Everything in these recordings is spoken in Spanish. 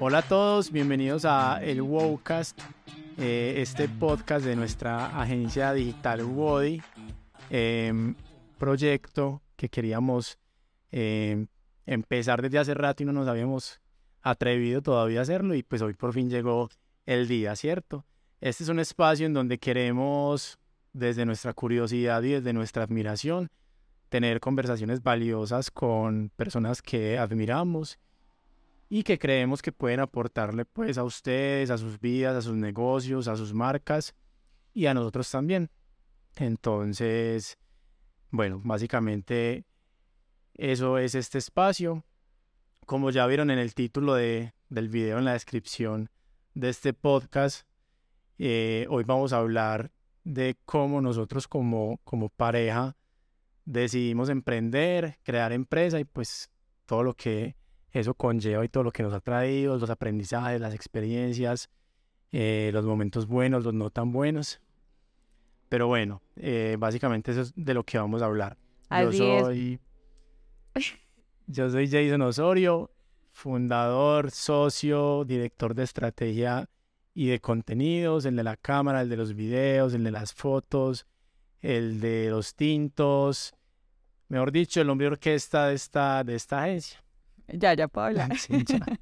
Hola a todos, bienvenidos a el Wowcast, eh, este podcast de nuestra agencia digital Wody, em, proyecto que queríamos em, empezar desde hace rato y no nos habíamos atrevido todavía a hacerlo y pues hoy por fin llegó el día, ¿cierto? Este es un espacio en donde queremos, desde nuestra curiosidad y desde nuestra admiración, tener conversaciones valiosas con personas que admiramos y que creemos que pueden aportarle pues a ustedes, a sus vidas, a sus negocios, a sus marcas y a nosotros también. Entonces, bueno, básicamente eso es este espacio. Como ya vieron en el título de, del video, en la descripción de este podcast, eh, hoy vamos a hablar de cómo nosotros como, como pareja decidimos emprender, crear empresa y pues todo lo que eso conlleva y todo lo que nos ha traído, los aprendizajes, las experiencias, eh, los momentos buenos, los no tan buenos. Pero bueno, eh, básicamente eso es de lo que vamos a hablar. yo soy, yo soy Jason Osorio, fundador, socio, director de estrategia y de contenidos, el de la cámara, el de los videos, el de las fotos, el de los tintos, mejor dicho, el hombre orquesta de esta, de esta agencia. Ya, ya puedo hablar.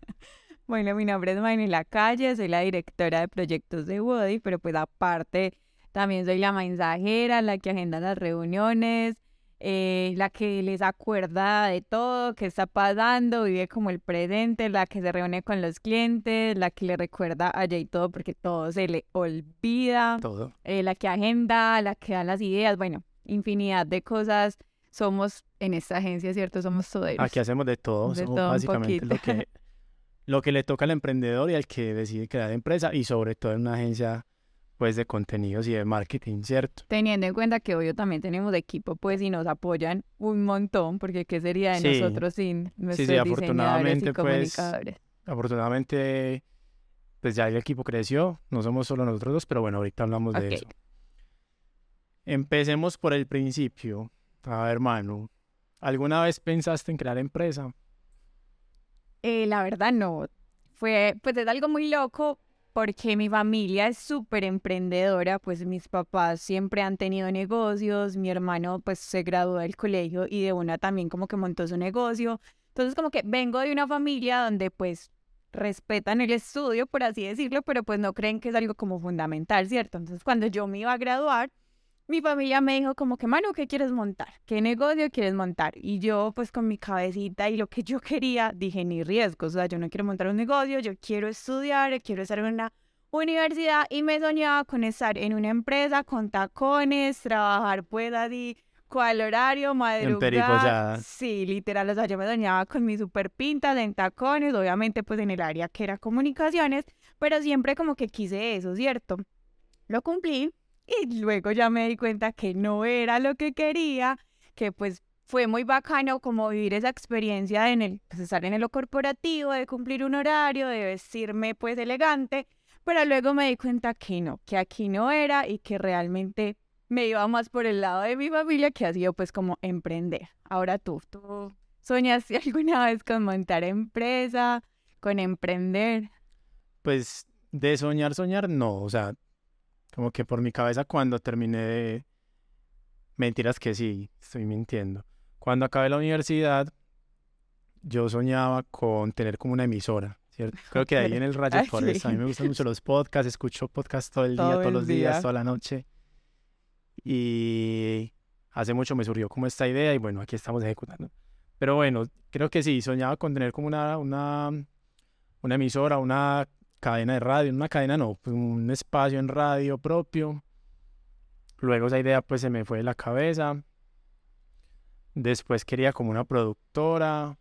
bueno, mi nombre es La Calle, soy la directora de proyectos de Woody, pero pues aparte también soy la mensajera, la que agenda las reuniones, eh, la que les acuerda de todo, qué está pasando, vive como el presente, la que se reúne con los clientes, la que le recuerda a Jay todo porque todo se le olvida. Todo. Eh, la que agenda, la que da las ideas, bueno, infinidad de cosas somos en esta agencia, ¿cierto? Somos todos. Aquí hacemos de todo, somos básicamente lo que, lo que le toca al emprendedor y al que decide crear empresa y sobre todo en una agencia pues de contenidos y de marketing, ¿cierto? Teniendo en cuenta que hoy también tenemos equipo pues y nos apoyan un montón, porque ¿qué sería de nosotros sin nuestros sí, sí, afortunadamente, Pues, afortunadamente pues ya el equipo creció, no somos solo nosotros dos, pero bueno, ahorita hablamos de eso. Empecemos por el principio. A ver, hermano, ¿alguna vez pensaste en crear empresa? Eh, la verdad no. Fue, pues es algo muy loco porque mi familia es súper emprendedora, pues mis papás siempre han tenido negocios, mi hermano pues se graduó del colegio y de una también como que montó su negocio. Entonces como que vengo de una familia donde pues respetan el estudio, por así decirlo, pero pues no creen que es algo como fundamental, ¿cierto? Entonces cuando yo me iba a graduar, mi familia me dijo como que, Manu, ¿qué quieres montar? ¿Qué negocio quieres montar? Y yo pues con mi cabecita y lo que yo quería, dije, ni riesgos, o sea, yo no quiero montar un negocio, yo quiero estudiar, quiero estar en una universidad y me soñaba con estar en una empresa con tacones, trabajar pues así, cuál horario, madrugar. Sí, literal, o sea, yo me soñaba con mi super pintas en tacones, obviamente pues en el área que era comunicaciones, pero siempre como que quise eso, ¿cierto? Lo cumplí y luego ya me di cuenta que no era lo que quería, que pues fue muy bacano como vivir esa experiencia en el, pues estar en lo corporativo, de cumplir un horario, de vestirme pues elegante, pero luego me di cuenta que no, que aquí no era y que realmente me iba más por el lado de mi familia que ha sido pues como emprender. Ahora tú, ¿tú soñaste alguna vez con montar empresa, con emprender? Pues de soñar, soñar, no, o sea, como que por mi cabeza cuando terminé de... Mentiras que sí, estoy mintiendo. Cuando acabé la universidad, yo soñaba con tener como una emisora, ¿cierto? Creo que ahí en el Rayo Forest. A mí me gustan mucho los podcasts, escucho podcasts todo el día, todos los días, toda la noche. Y hace mucho me surgió como esta idea y bueno, aquí estamos ejecutando. Pero bueno, creo que sí, soñaba con tener como una, una, una emisora, una cadena de radio, una cadena no, pues un espacio en radio propio. Luego esa idea pues se me fue de la cabeza. Después quería como una productora,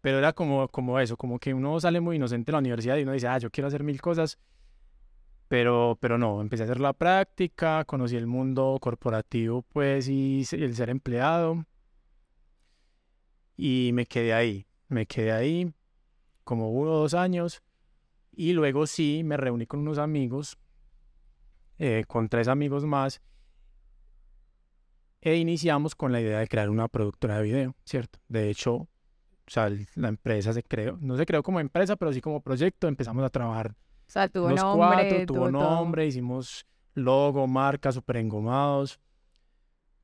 pero era como, como eso, como que uno sale muy inocente de la universidad y uno dice, ah, yo quiero hacer mil cosas, pero, pero no, empecé a hacer la práctica, conocí el mundo corporativo pues y el ser empleado y me quedé ahí, me quedé ahí como uno o dos años y luego sí, me reuní con unos amigos, eh, con tres amigos más, E iniciamos con la idea de crear una productora de video, ¿cierto? De hecho, o sea, la empresa se creó, no se creó como empresa, pero sí como proyecto, empezamos a trabajar O sea, tuvo los nombre, cuatro, tuvo nombre, hicimos logo, marca, super engomados,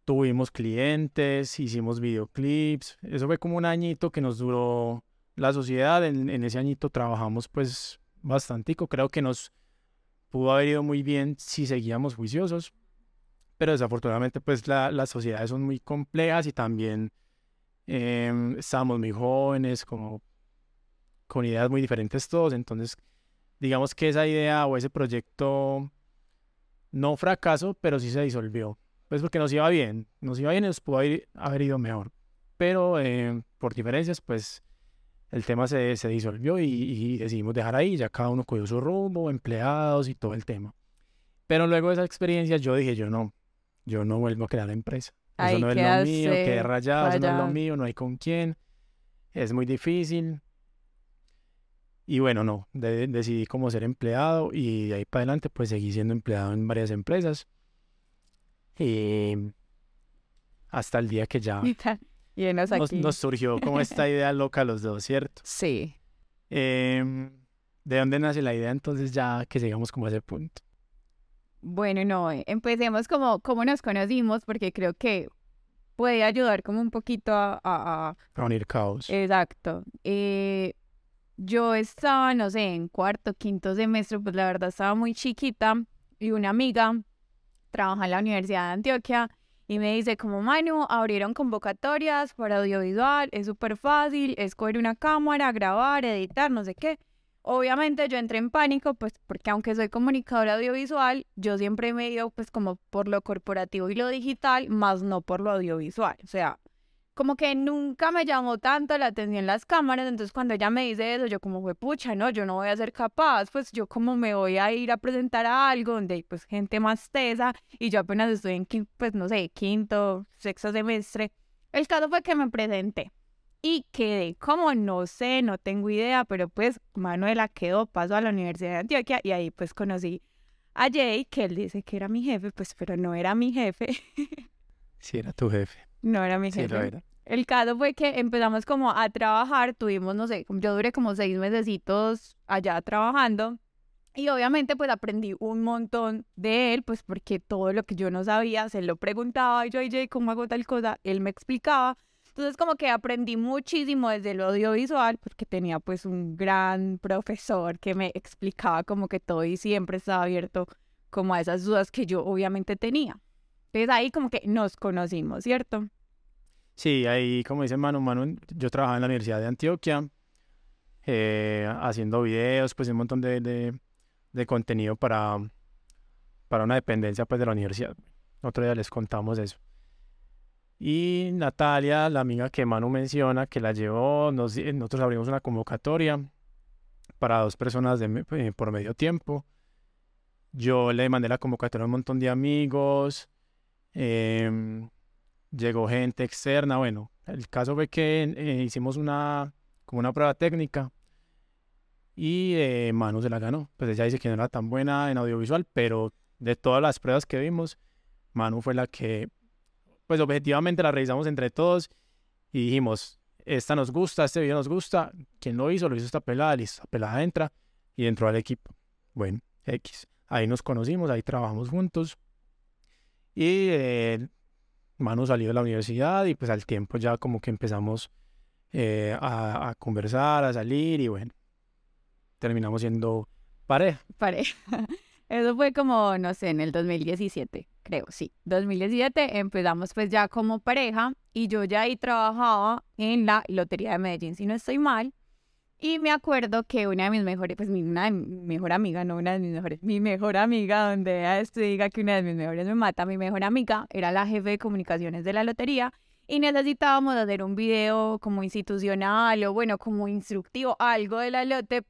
tuvimos clientes, hicimos videoclips, eso fue como un añito que nos duró la sociedad, en, en ese añito trabajamos pues bastantico, creo que nos pudo haber ido muy bien si seguíamos juiciosos, pero desafortunadamente pues la- las sociedades son muy complejas y también em, estábamos muy jóvenes, como con ideas muy diferentes todos, entonces digamos que esa idea o ese proyecto no fracasó, pero sí se disolvió. Pues porque nos iba bien, nos iba bien y nos pudo haber, haber ido mejor. Pero eh, por diferencias, pues el tema se, se disolvió y, y decidimos dejar ahí, ya cada uno cogió su rumbo, empleados y todo el tema. Pero luego de esa experiencia yo dije, yo no, yo no vuelvo a crear empresa. Eso Ahí no es lo mío, quedé rayado, eso no es lo mío, no hay con quién, es muy difícil. Y bueno, no, de- decidí como ser empleado y de ahí para adelante pues seguí siendo empleado en varias empresas. Y hasta el día que ya Y enos nos, aquí. nos surgió como esta idea loca los dos, ¿cierto? Sí. Em, ¿de dónde nace la idea entonces ya que llegamos como a ese punto? Bueno, no, eh, empecemos como cómo nos conocimos, porque creo que puede ayudar como un poquito a, a- a- A unir caos. Exacto. Eh, yo estaba, no sé, en cuarto, quinto semestre, pues la verdad estaba muy chiquita y una amiga trabaja en la Universidad de Antioquia y me dice como, Manu, abrieron convocatorias para audiovisual, es súper fácil, es coger una cámara, grabar, editar, no sé qué. Obviamente yo entré en pánico, pues porque aunque soy comunicadora audiovisual, yo siempre me he ido pues como por lo corporativo y lo digital, más no por lo audiovisual. O sea, como que nunca me llamó tanto la atención las cámaras, entonces cuando ella me dice eso, yo como fue pucha, no, yo no voy a ser capaz, pues yo como me voy a ir a presentar a algo donde hay pues gente más tesa y yo apenas estoy en, pues no sé, quinto, sexto semestre. El caso fue que me presenté y quedé como no sé, no tengo idea, pero pues Manuela quedó, pasó a la Universidad de Antioquia y ahí pues conocí a Jay, que él dice que era mi jefe, pues pero no era mi jefe, Sí, era tu jefe. No era mi Sí, jefe. lo era. El caso fue que empezamos como a trabajar, tuvimos, no sé, yo duré como seis mesecitos allá trabajando y obviamente pues aprendí un montón de él, pues porque todo lo que yo no sabía se lo preguntaba y yo, oye, ¿cómo hago tal cosa? Él me explicaba. Entonces como que aprendí muchísimo desde lo audiovisual porque tenía pues un gran profesor que me explicaba como que todo y siempre estaba abierto como a esas dudas que yo obviamente tenía. Entonces ahí como que nos conocimos, ¿cierto? Sí, ahí, como dice Manu, Manu, yo trabajaba en la Universidad de Antioquia, eh, haciendo videos, pues un montón de, de, contenido para, para una dependencia pues de la universidad. Otro día les contamos eso. Y Natalia, la amiga que Manu menciona, que la llevó, nosotros abrimos una convocatoria para dos personas eh, por medio tiempo. Yo le mandé la convocatoria a un montón de amigos. Em, llegó gente externa. Bueno, el caso fue que eh, hicimos una, como una prueba técnica y eh, Manu se la ganó. Pues ella dice que no era tan buena en audiovisual, pero de todas las pruebas que vimos, Manu fue la que, pues objetivamente la revisamos entre todos y dijimos, esta nos gusta, este video nos gusta. ¿Quién lo hizo? Lo hizo esta pelada, listo, pelada entra y entró al equipo. Bueno, X. Ahí nos conocimos, ahí trabajamos juntos. Y eh, Manu salió de la universidad y pues al tiempo ya como que empezamos eh, a, a conversar, a salir y bueno, terminamos siendo pareja. pareja. Eso fue como, no sé, en el 2017, creo, sí. 2017 empezamos pues ya como pareja y yo ya ahí trabajaba en la Lotería de Medellín, si no estoy mal. Y me acuerdo que una de mis mejores, pues mi, una de mejor amiga, no una de mis mejores, mi mejor amiga, donde esto diga que una de mis mejores me mata, mi mejor amiga era la jefe de comunicaciones de la lotería y necesitábamos hacer un video como institucional o bueno, como instructivo, algo de la lote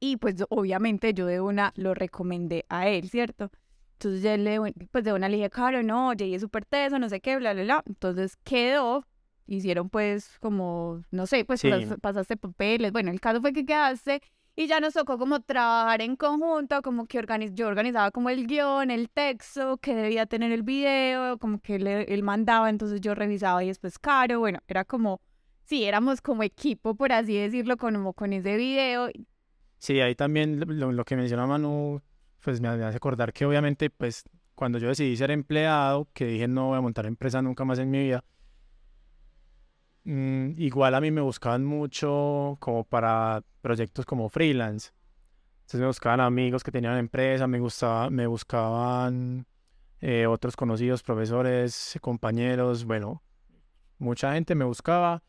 y pues obviamente yo de una lo recomendé a él, ¿cierto? Entonces yo le, pues de una le dije, claro, no, es súper teso, no sé qué, bla, bla, bla. Entonces quedó, hicieron pues como, no sé, pues Sí. pas- pasaste papeles. Bueno, el caso fue que quedaste Y ya nos tocó como trabajar en conjunto, como que organiz yo organizaba como el guion, el texto, que debía tener el video, como que él mandaba, entonces yo revisaba y después Caro, bueno, era como, sí, éramos como equipo, por así decirlo, como con ese video. Sí, ahí también lo, lo que menciona Manu, pues me hace acordar que obviamente, pues cuando yo decidí ser empleado, que dije no voy a montar empresa nunca más en mi vida, Mm, igual a mí me buscaban mucho como para proyectos como freelance. Entonces me buscaban amigos que tenían empresa, me, gustaba, me buscaban eh, otros conocidos, profesores, compañeros, bueno, mucha gente me buscaba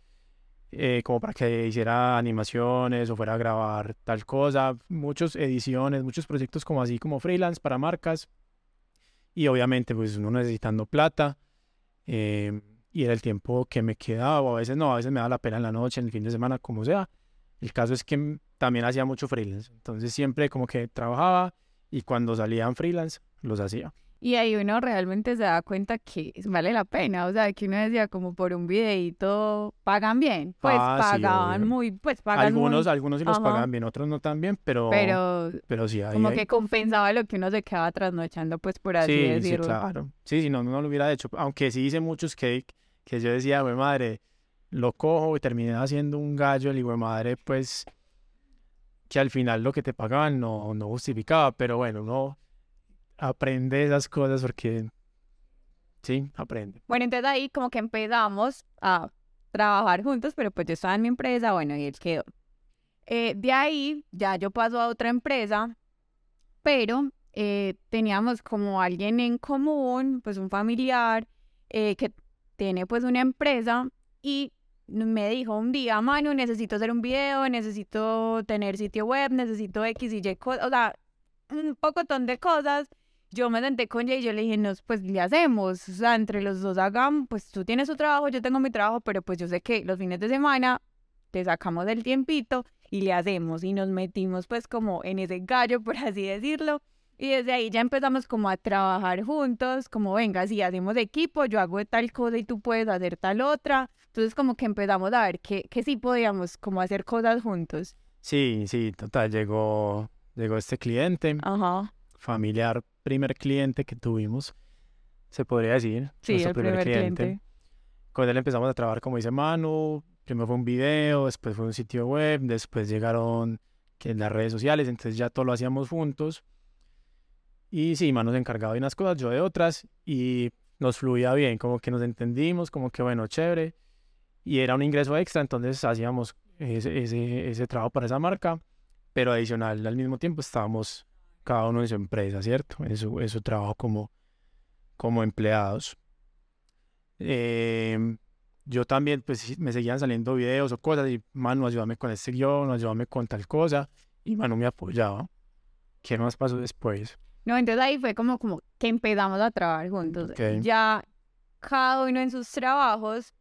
eh, como para que hiciera animaciones o fuera a grabar tal cosa, muchas ediciones, muchos proyectos como así como freelance para marcas y obviamente pues uno necesitando plata. Eh, y era el tiempo que me quedaba, o a veces no, a veces me da la pena en la noche, en el fin de semana, como sea. El caso es que también hacía mucho freelance, entonces siempre como que trabajaba y cuando salían freelance los hacía. Y ahí uno realmente se da cuenta que vale la pena, o sea, que uno decía como por un videito pagan bien, pues ah, pagaban muy, pues pagan Algunos, algunos sí los pagan bien, otros no tan bien, pero, pero, pero sí, como que compensaba lo que uno se quedaba trasnochando, pues por así decirlo. Sí, claro, sí, si no, no lo hubiera hecho, aunque sí hice muchos que, que yo decía, güey madre, lo cojo y terminé haciendo un gallo, el hijo madre, pues, que al final lo que te pagaban no, no justificaba, pero bueno, uno aprende esas cosas porque, sí, aprende. Bueno, entonces ahí como que empezamos a trabajar juntos, pero pues yo estaba en mi empresa, bueno, y él quedó. Eh, de ahí ya yo paso a otra empresa, pero eh, teníamos como alguien en común, pues un familiar, eh, que tiene pues una empresa y me dijo un día, Manu, necesito hacer un video, necesito tener sitio web, necesito X y Y cosas, o sea, un pocotón de cosas. Yo me senté con ella y yo le dije, no, pues le hacemos, o sea, entre los dos hagamos, pues tú tienes tu trabajo, yo tengo mi trabajo, pero pues yo sé que los fines de semana te sacamos del tiempito y le hacemos y nos metimos pues como en ese gallo, por así decirlo. Y desde ahí ya empezamos como a trabajar juntos, como venga, si hacemos equipo, yo hago tal cosa y tú puedes hacer tal otra. Entonces como que empezamos a ver que, que sí podíamos como hacer cosas juntos. Sí, sí, total, llegó, llegó este cliente, Ajá. familiar, primer cliente que tuvimos, se podría decir. Sí, el primer, cliente. Con él empezamos a trabajar, como dice Manu, primero fue un video, después fue un sitio web, después llegaron que las redes sociales, entonces ya todo lo hacíamos juntos. Y sí, Manu se encargaba de unas cosas, yo de otras, y nos fluía bien, como que nos entendimos, como que bueno, chévere. Y era un ingreso extra, entonces hacíamos ese, ese, ese trabajo para esa marca, pero adicional al mismo tiempo estábamos cada uno en su empresa, ¿cierto? En su, su trabajo como, como empleados. Em, yo también, pues me seguían saliendo videos o cosas y Manu, ayúdame con este guion, ayúdame con tal cosa, y Manu me apoyaba. ¿Qué más pasó después? No, entonces ahí fue como, como que empezamos a trabajar juntos. Ya cada uno en sus trabajos,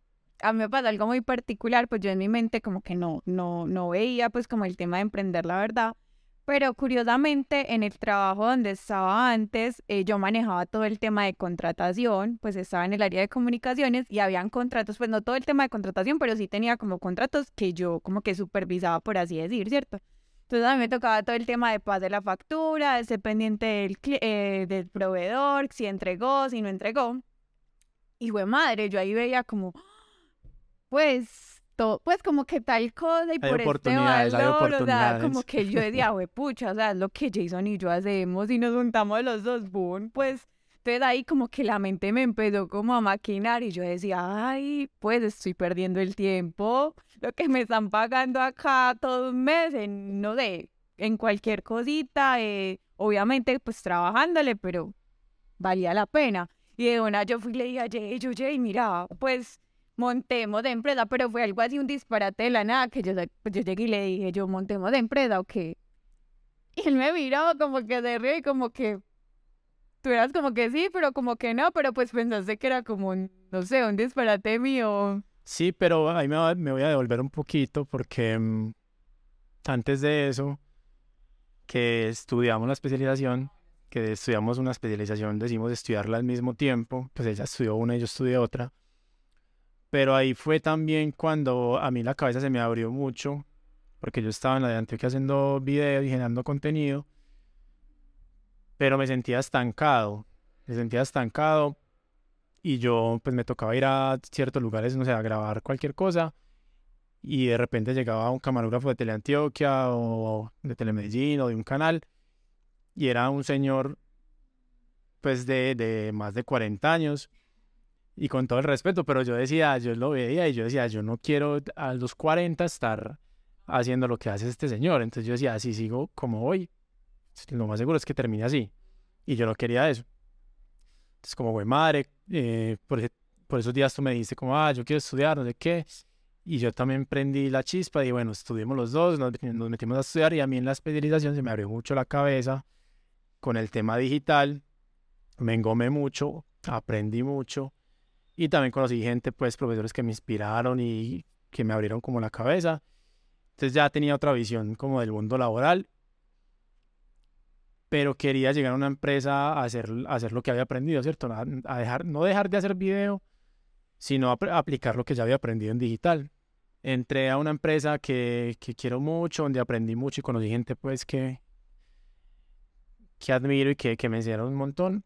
a mí me pasa algo muy particular, pues yo en mi mente como que no, no, no veía pues como el tema de emprender, la verdad. Pero curiosamente, en el trabajo donde estaba antes, eh, yo manejaba todo el tema de contratación, pues estaba en el área de comunicaciones y habían contratos, pues no todo el tema de contratación, pero sí tenía como contratos que yo como que supervisaba, por así decir, ¿cierto? Entonces a mí me tocaba todo el tema de paz de la factura, de ser pendiente del, eh, del proveedor, si entregó, si no entregó. Y fue madre, yo ahí veía como, pues, todo, pues como que tal cosa y por este valor, o sea, como que yo decía, pucha, o sea, es lo que Jason y yo hacemos y nos juntamos los dos, boom, pues entonces ahí como que la mente me empezó como a maquinar y yo decía, ay, pues estoy perdiendo el tiempo, lo que me están pagando acá todo un mes en, no sé, en cualquier cosita, eh, obviamente pues trabajándole, pero valía la pena. Y de una yo fui y le dije a Jay, yo, Jay, mira, pues montemos de empresa, pero fue algo así, un disparate de la nada, que yo, pues, yo llegué y le dije, yo montemos de empresa o qué. Y él me miró como que de río y como que, tú eras como que sí, pero como que no, pero pues pensaste que era como, no sé, un disparate mío. Sí, pero ahí me, voy a devolver un poquito porque mm, antes de eso, que estudiamos la especialización, que estudiamos una especialización, decimos estudiarla al mismo tiempo, pues ella estudió una y yo estudié otra. Pero ahí fue también cuando a mí la cabeza se me abrió mucho, porque yo estaba en la de Antioquia haciendo videos y generando contenido, pero me sentía estancado, me sentía estancado y yo pues me tocaba ir a ciertos lugares, no sé, a grabar cualquier cosa y de repente llegaba un camarógrafo de Teleantioquia o de Telemedellín o de un canal y era un señor pues de, de más de 40 años y con todo el respeto, pero yo decía, yo lo veía y yo decía, yo no quiero a los 40 estar haciendo lo que hace este señor. Entonces yo decía, así sigo como hoy, lo más seguro es que termine así. Y yo no quería eso. Entonces como, güey, madre, eh, por, por esos días tú me dijiste como, ah, yo quiero estudiar, no sé qué. Y yo también prendí la chispa y bueno, estudiamos los dos, nos, nos metimos a estudiar y a mí en la especialización se me abrió mucho la cabeza con el tema digital. Me engomé mucho, aprendí mucho y también conocí gente, pues, profesores que me inspiraron y que me abrieron como la cabeza. Entonces ya tenía otra visión como del mundo laboral. Pero quería llegar a una empresa a hacer, hacer lo que había aprendido, ¿cierto? A, dejar, no dejar de hacer video, sino a, aplicar lo que ya había aprendido en digital. Entré a una empresa que, que quiero mucho, donde aprendí mucho y conocí gente, pues, que, que admiro y que, que me enseñaron un montón.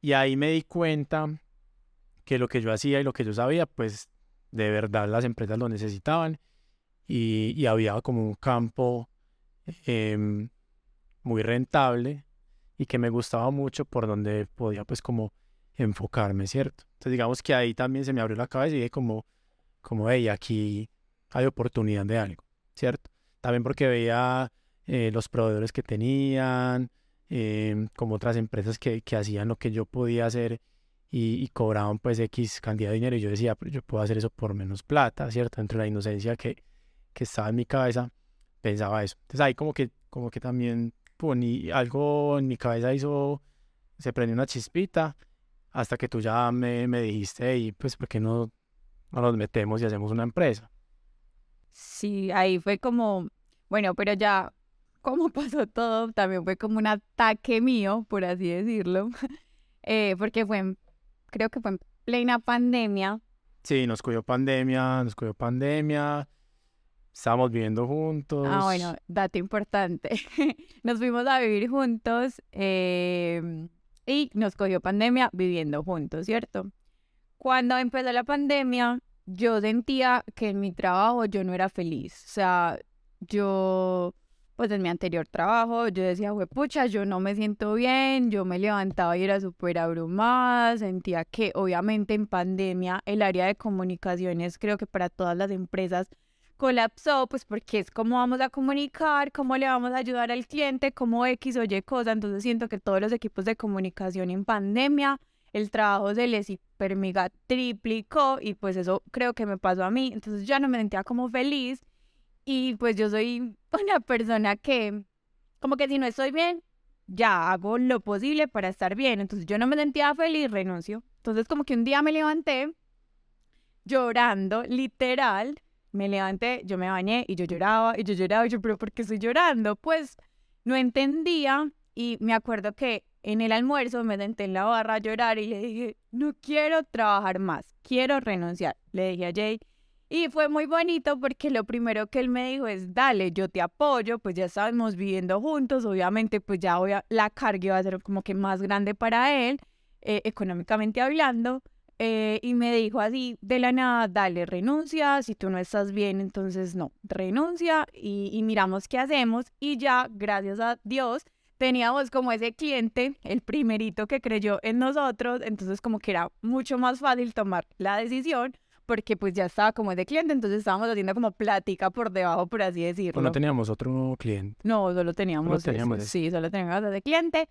Y ahí me di cuenta que lo que yo hacía y lo que yo sabía, pues de verdad las empresas lo necesitaban y, había como un campo em, muy rentable y que me gustaba mucho por donde podía pues como enfocarme, ¿cierto? Entonces digamos que ahí también se me abrió la cabeza y dije como, como, hey, aquí hay oportunidad de algo, ¿cierto? También porque veía eh, los proveedores que tenían, em, como otras empresas que, que hacían lo que yo podía hacer y, cobraban pues X cantidad de dinero y yo decía, pero yo puedo hacer eso por menos plata, ¿cierto? Entre la inocencia que, que estaba en mi cabeza, pensaba eso. Entonces ahí como que, como que también poní algo en mi cabeza hizo, se prendió una chispita hasta que tú ya me, me dijiste, y pues, ¿por qué no, no nos metemos y hacemos una empresa? Sí, ahí fue como, bueno, pero ya, como pasó todo, también fue como un ataque mío, por así decirlo, eh, porque fue creo que fue en plena pandemia. Sí, nos cogió pandemia, nos cogió pandemia. Estábamos viviendo juntos. Ah, bueno, dato importante. nos fuimos a vivir juntos em, y nos cogió pandemia viviendo juntos, ¿cierto? Cuando empezó la pandemia, yo sentía que en mi trabajo yo no era feliz. O sea, yo pues en mi anterior trabajo yo decía, pucha, yo no me siento bien, yo me levantaba y era súper abrumada, sentía que obviamente en pandemia el área de comunicaciones creo que para todas las empresas colapsó, pues porque es cómo vamos a comunicar, cómo le vamos a ayudar al cliente, cómo X o Y cosa, entonces siento que todos los equipos de comunicación en pandemia, el trabajo se les hiper mega triplicó y pues eso creo que me pasó a mí, entonces ya no me sentía como feliz y pues yo soy una persona que, como que si no estoy bien, ya hago lo posible para estar bien. Entonces yo no me sentía feliz, renuncio. Entonces como que un día me levanté llorando, literal. Me levanté, yo me bañé y yo lloraba y yo lloraba y yo, pero ¿por qué estoy llorando? Pues no entendía y me acuerdo que en el almuerzo me senté en la barra a llorar y le dije, no quiero trabajar más, quiero renunciar. Le dije a Jay, y fue muy bonito porque lo primero que él me dijo es, dale, yo te apoyo, pues ya estábamos viviendo juntos, obviamente pues ya a, la carga iba a ser como que más grande para él, eh, económicamente hablando, eh, y me dijo así, de la nada, dale, renuncia, si tú no estás bien, entonces no, renuncia y, y miramos qué hacemos y ya, gracias a Dios, teníamos como ese cliente, el primerito que creyó en nosotros, entonces como que era mucho más fácil tomar la decisión porque pues ya estaba como de cliente, entonces estábamos haciendo como plática por debajo, por así decirlo. no teníamos otro cliente. No, solo teníamos, solo teníamos sí, solo teníamos de cliente.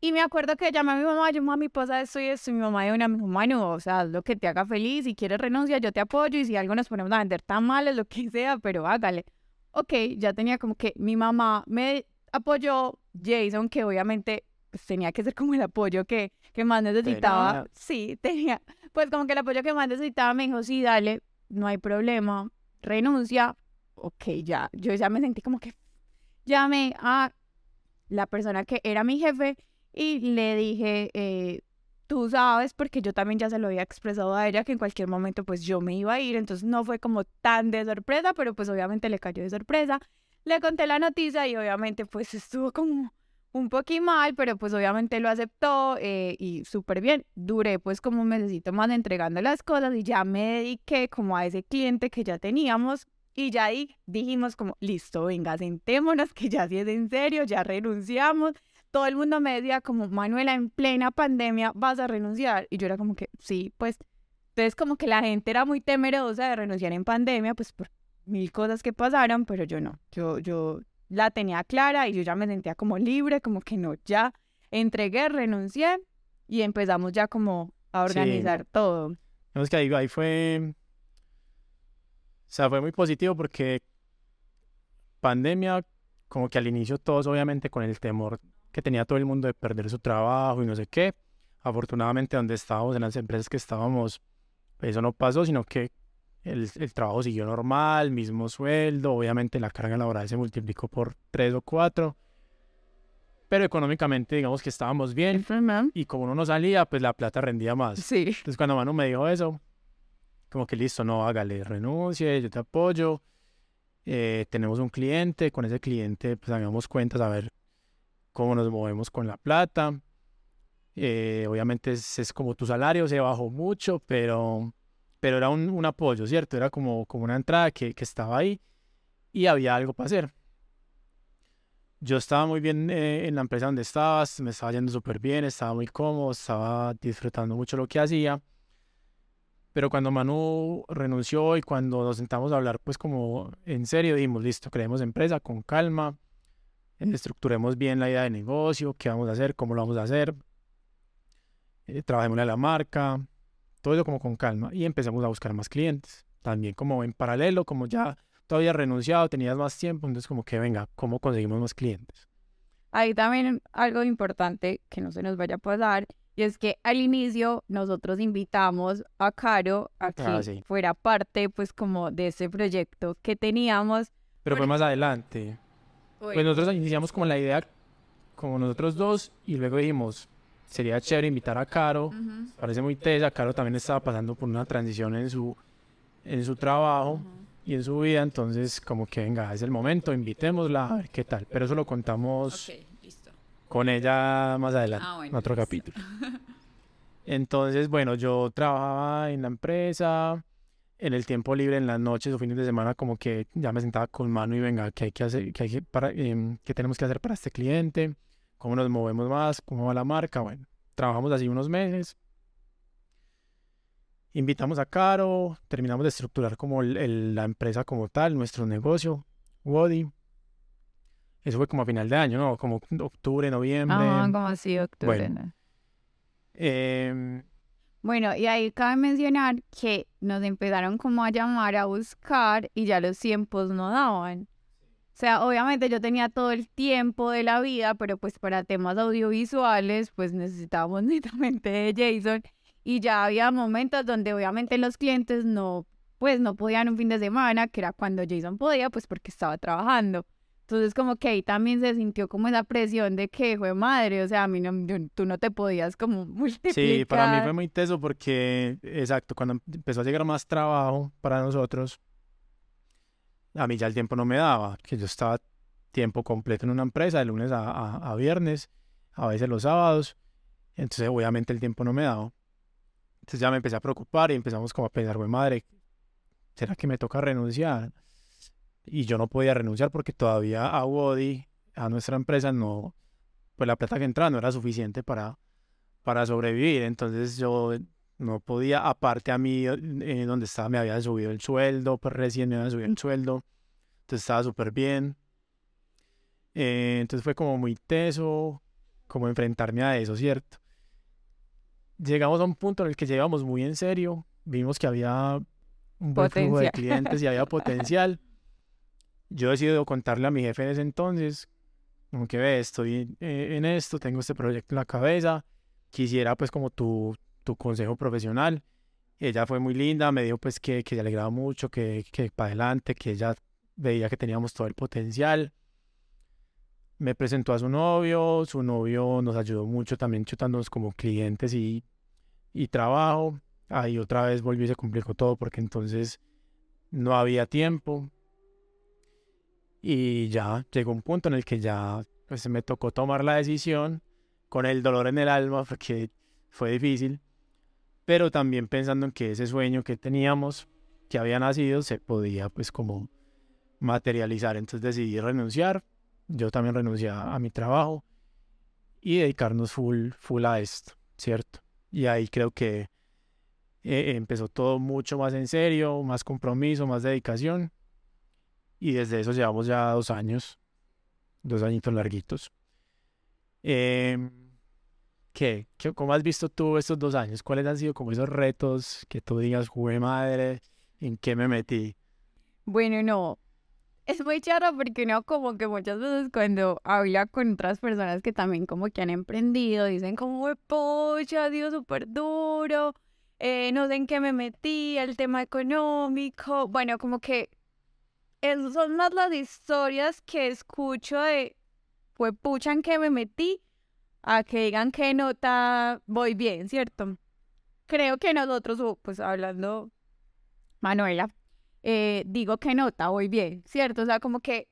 Y me acuerdo que llamé a mi mamá, yo, mami, pasa esto y esto, y mi mamá de una, me dijo, Manu, o sea, lo que te haga feliz, si quieres renuncia, yo te apoyo, y si algo nos ponemos a vender tan mal, es lo que sea, pero hágale. Ok, ya tenía como que mi mamá me apoyó, Jason, que obviamente pues, tenía que ser como el apoyo que, que más necesitaba. Sí, tenía, pues como que el apoyo que más necesitaba me dijo, sí, dale, no hay problema, renuncia. Ok, ya, yo ya me sentí como que llamé a la persona que era mi jefe y le dije, eh, tú sabes, porque yo también ya se lo había expresado a ella, que en cualquier momento pues yo me iba a ir, entonces no fue como tan de sorpresa, pero pues obviamente le cayó de sorpresa. Le conté la noticia y obviamente pues estuvo como un poquito mal, pero pues obviamente lo aceptó eh, y súper bien. Duré pues como un mesecito más entregando las cosas y ya me dediqué como a ese cliente que ya teníamos y ya ahí dijimos como, listo, venga, sentémonos que ya si es en serio, ya renunciamos. Todo el mundo me decía como, Manuela, en plena pandemia vas a renunciar. Y yo era como que, sí, pues, entonces como que la gente era muy temerosa de renunciar en pandemia, pues por mil cosas que pasaron, pero yo no, yo, yo la tenía clara y yo ya me sentía como libre, como que no, ya entregué, renuncié y empezamos ya como a organizar todo. Vemos que ahí, ahí fue, o sea, fue muy positivo porque pandemia, como que al inicio todos obviamente con el temor que tenía todo el mundo de perder su trabajo y no sé qué. Afortunadamente donde estábamos, en las empresas que estábamos, eso no pasó, sino que el, trabajo siguió normal, mismo sueldo, obviamente la carga laboral se multiplicó por tres o cuatro, pero económicamente digamos que estábamos bien y como uno no salía, pues la plata rendía más. Sí. Entonces cuando Manu me dijo eso, como que listo, no, hágale, renuncie, yo te apoyo, eh, tenemos un cliente, con ese cliente pues hagamos cuentas a ver cómo nos movemos con la plata. Eh, obviamente es, es, como tu salario se bajó mucho, pero pero era un, apoyo, ¿cierto? Era como, como una entrada que, estaba ahí y había algo para hacer. Yo estaba muy bien eh, en la empresa donde estaba, me estaba yendo súper bien, estaba muy cómodo, estaba disfrutando mucho lo que hacía. Pero cuando Manu renunció y cuando nos sentamos a hablar, pues como en serio, dijimos, listo, creemos empresa con calma, estructuremos bien la idea de negocio, qué vamos a hacer, cómo lo vamos a hacer, eh, trabajemos en la marca, todo eso como con calma y empezamos a buscar más clientes. También como en paralelo, como ya todavía renunciado, tenías más tiempo, entonces como que venga, ¿cómo conseguimos más clientes? Ahí también algo importante que no se nos vaya a pasar y es que al inicio nosotros invitamos a Caro a que ah, fuera parte pues como de ese proyecto que teníamos. Pero fue más adelante. Pues nosotros iniciamos como la idea como nosotros dos y luego dijimos, sería chévere invitar a Caro. Parece muy tesa. Caro también estaba pasando por una transición en su, en su trabajo y en su vida. Entonces, como que venga, es el momento, invitémosla a ver qué tal. Pero eso lo contamos con ella más adelante, ah, en otro capítulo. Entonces, bueno, yo trabajaba en la empresa. En el tiempo libre, en las noches o fines de semana, como que ya me sentaba con mano y venga, ¿qué hay que hacer? ¿Qué, hay que para, em, ¿qué tenemos que hacer para este cliente? Cómo nos movemos más, cómo va la marca. Bueno, trabajamos así unos meses. Invitamos a Caro, terminamos de estructurar como la empresa como tal, nuestro negocio, Wody. Eso fue como a final de año, ¿no? Como octubre, noviembre. Ah, como así, octubre. Bueno, em, bueno, y ahí cabe mencionar que nos empezaron como a llamar a buscar y ya los tiempos no daban. O sea, obviamente yo tenía todo el tiempo de la vida, pero pues para temas audiovisuales, pues necesitábamos netamente de Jason. Y ya había momentos donde obviamente los clientes no, pues no podían un fin de semana, que era cuando Jason podía, pues porque estaba trabajando. Entonces como que ahí también se sintió como esa presión de que fue madre, o sea, a mí no, tú no te podías como multiplicar. Sí, para mí fue muy teso porque, exacto, cuando empezó a llegar más trabajo para nosotros, a mí ya el tiempo no me daba, que yo estaba tiempo completo en una empresa, de lunes a, viernes, a veces los sábados, entonces obviamente el tiempo no me daba. Entonces ya me empecé a preocupar y empezamos como a pensar, güey madre, ¿será que me toca renunciar? Y yo no podía renunciar porque todavía a Wody, a nuestra empresa, no, pues la plata que entraba no era suficiente para, para sobrevivir. Entonces yo no podía, aparte a mí, eh, donde estaba, me había subido el sueldo, pues recién me había subido el sueldo, entonces estaba súper bien. Eh, entonces fue como muy teso, como enfrentarme a eso, ¿cierto? Llegamos a un punto en el que llegamos muy en serio, vimos que había un buen flujo de clientes y había potencial. Yo decidí contarle a mi jefe en ese entonces, como que ve, estoy eh, en esto, tengo este proyecto en la cabeza, quisiera pues como tu, tu consejo profesional. Ella fue muy linda, me dijo pues que, que se alegraba mucho, que, que para adelante, que ella veía que teníamos todo el potencial. Me presentó a su novio, su novio nos ayudó mucho también chutándonos como clientes y y trabajo. Ahí otra vez volvió y se complicó todo porque entonces no había tiempo. Y ya llegó un punto en el que ya pues me tocó tomar la decisión con el dolor en el alma porque fue difícil, pero también pensando en que ese sueño que teníamos, que había nacido, se podía pues como materializar. Entonces decidí renunciar, yo también renuncié a, mi trabajo y dedicarnos full, full a esto, ¿cierto? Y ahí creo que eh, empezó todo mucho más en serio, más compromiso, más dedicación. Y desde eso llevamos ya dos años, dos añitos larguitos. Em, ¿qué? ¿Cómo has visto tú estos dos años? ¿Cuáles han sido como esos retos que tú digas, jugué madre, en qué me metí? Bueno, no. Es muy charro porque no, como que muchas veces cuando habla con otras personas que también como que han emprendido, dicen como, pocha, ha sido súper duro, eh, no sé en qué me metí, el tema económico, bueno, como que son más las historias que escucho de, pues pucha en qué me metí, a que digan qué nota voy bien, ¿cierto? Creo que nosotros, pues hablando, Manuela, eh, digo que nota voy bien, ¿cierto? O sea, como que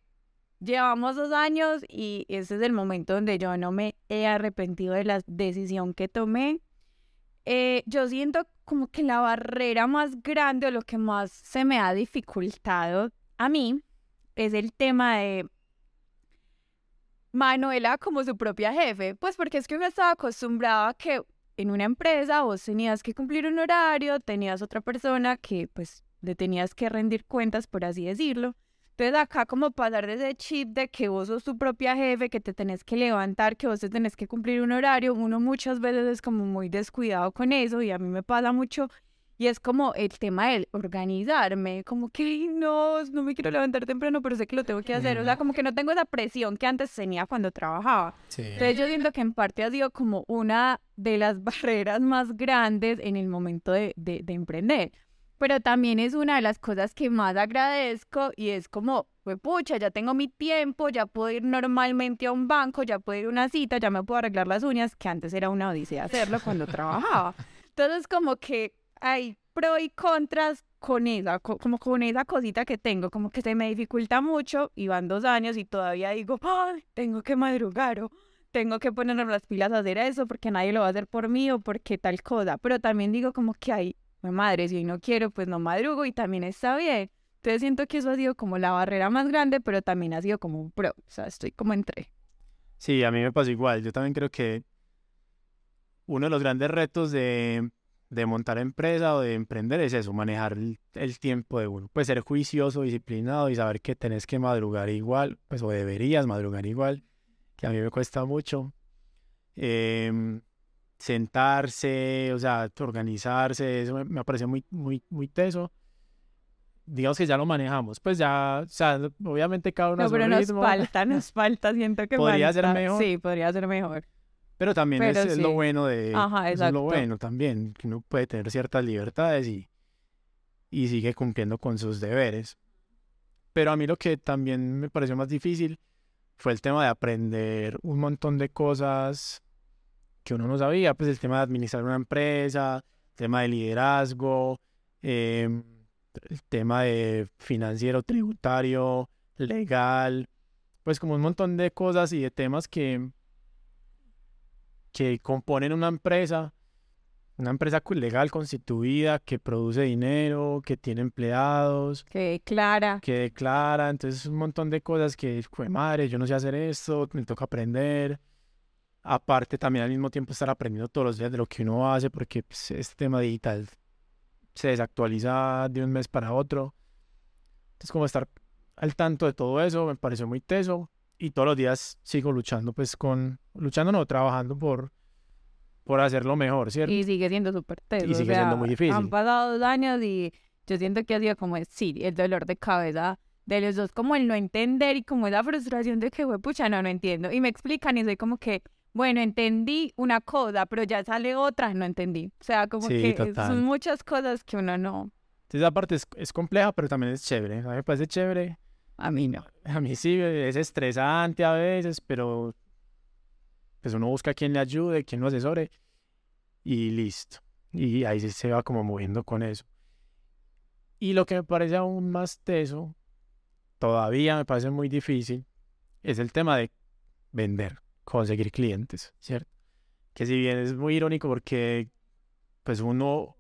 llevamos dos años y ese es el momento donde yo no me he arrepentido de la decisión que tomé. Eh, yo siento como que la barrera más grande o lo que más se me ha dificultado a mí es el tema de Manuela como su propia jefe, pues porque es que uno estaba acostumbrado a que en una empresa vos tenías que cumplir un horario, tenías otra persona que pues le tenías que rendir cuentas, por así decirlo. Entonces acá como pasar de ese chip de que vos sos tu propia jefe, que te tenés que levantar, que vos te tenés que cumplir un horario, uno muchas veces es como muy descuidado con eso y a mí me pasa mucho y es como el tema del organizarme, como que no, no me quiero levantar temprano, pero sé que lo tengo que hacer. O sea, como que no tengo esa presión que antes tenía cuando trabajaba. Entonces yo siento que en parte ha sido como una de las barreras más grandes en el momento de, de, de emprender. Pero también es una de las cosas que más agradezco y es como, pues pucha, ya tengo mi tiempo, ya puedo ir normalmente a un banco, ya puedo ir a una cita, ya me puedo arreglar las uñas, que antes era una odisea hacerlo cuando trabajaba. Entonces como que hay pro y contras con esa, como con esa cosita que tengo, como que se me dificulta mucho y van dos años y todavía digo, ay, tengo que madrugar o tengo que ponerme las pilas a hacer eso porque nadie lo va a hacer por mí o porque tal cosa, pero también digo como que hay, madre, si hoy no quiero, pues no madrugo y también está bien. Entonces siento que eso ha sido como la barrera más grande, pero también ha sido como un pro, o sea, estoy como entre. Sí, a mí me pasa igual, yo también creo que uno de los grandes retos de de montar empresa o de emprender es eso, manejar el, tiempo de uno. Pues ser juicioso, disciplinado y saber que tenés que madrugar igual, pues o deberías madrugar igual, que a mí me cuesta mucho. Em, sentarse, o sea, organizarse, eso me, me, parece muy, muy, muy teso. Digamos que ya lo manejamos, pues ya, o sea, obviamente cada uno no, pero nos falta, nos falta, siento que podría ser mejor. Sí, podría ser mejor. Pero también es, lo bueno de... Ajá, es lo bueno también, que uno puede tener ciertas libertades y, y sigue cumpliendo con sus deberes. Pero a mí lo que también me pareció más difícil fue el tema de aprender un montón de cosas que uno no sabía, pues el tema de administrar una empresa, el tema de liderazgo, em, el tema de financiero, tributario, legal, pues como un montón de cosas y de temas que, que componen una empresa, una empresa legal constituida que produce dinero, que tiene empleados. Que declara. Que declara. Entonces, un montón de cosas que, fue madre, yo no sé hacer esto, me toca aprender. Aparte, también al mismo tiempo estar aprendiendo todos los días de lo que uno hace, porque pues, este tema digital se desactualiza de un mes para otro. Entonces, como estar al tanto de todo eso me pareció muy teso y todos los días sigo luchando, pues con, luchando no, trabajando por, por hacerlo mejor, ¿cierto? Y sigue siendo súper teso. Y sigue siendo muy difícil. Han pasado dos años y yo siento que ha sido como, sí, el dolor de cabeza de los dos, como el no entender y como esa frustración de que, güey, pucha, no, no entiendo. Y me explican y soy como que, bueno, entendí una cosa, pero ya sale otra, no entendí. O sea, como que son muchas cosas que uno no... Entonces, esa parte es, es compleja, pero también es chévere. A mí me parece chévere a mí no. A mí sí, es estresante a veces, pero pues uno busca quien le ayude, quien lo asesore y listo. Y ahí se va como moviendo con eso. Y lo que me parece aún más teso, todavía me parece muy difícil, es el tema de vender, conseguir clientes, ¿cierto? Que si bien es muy irónico porque pues uno,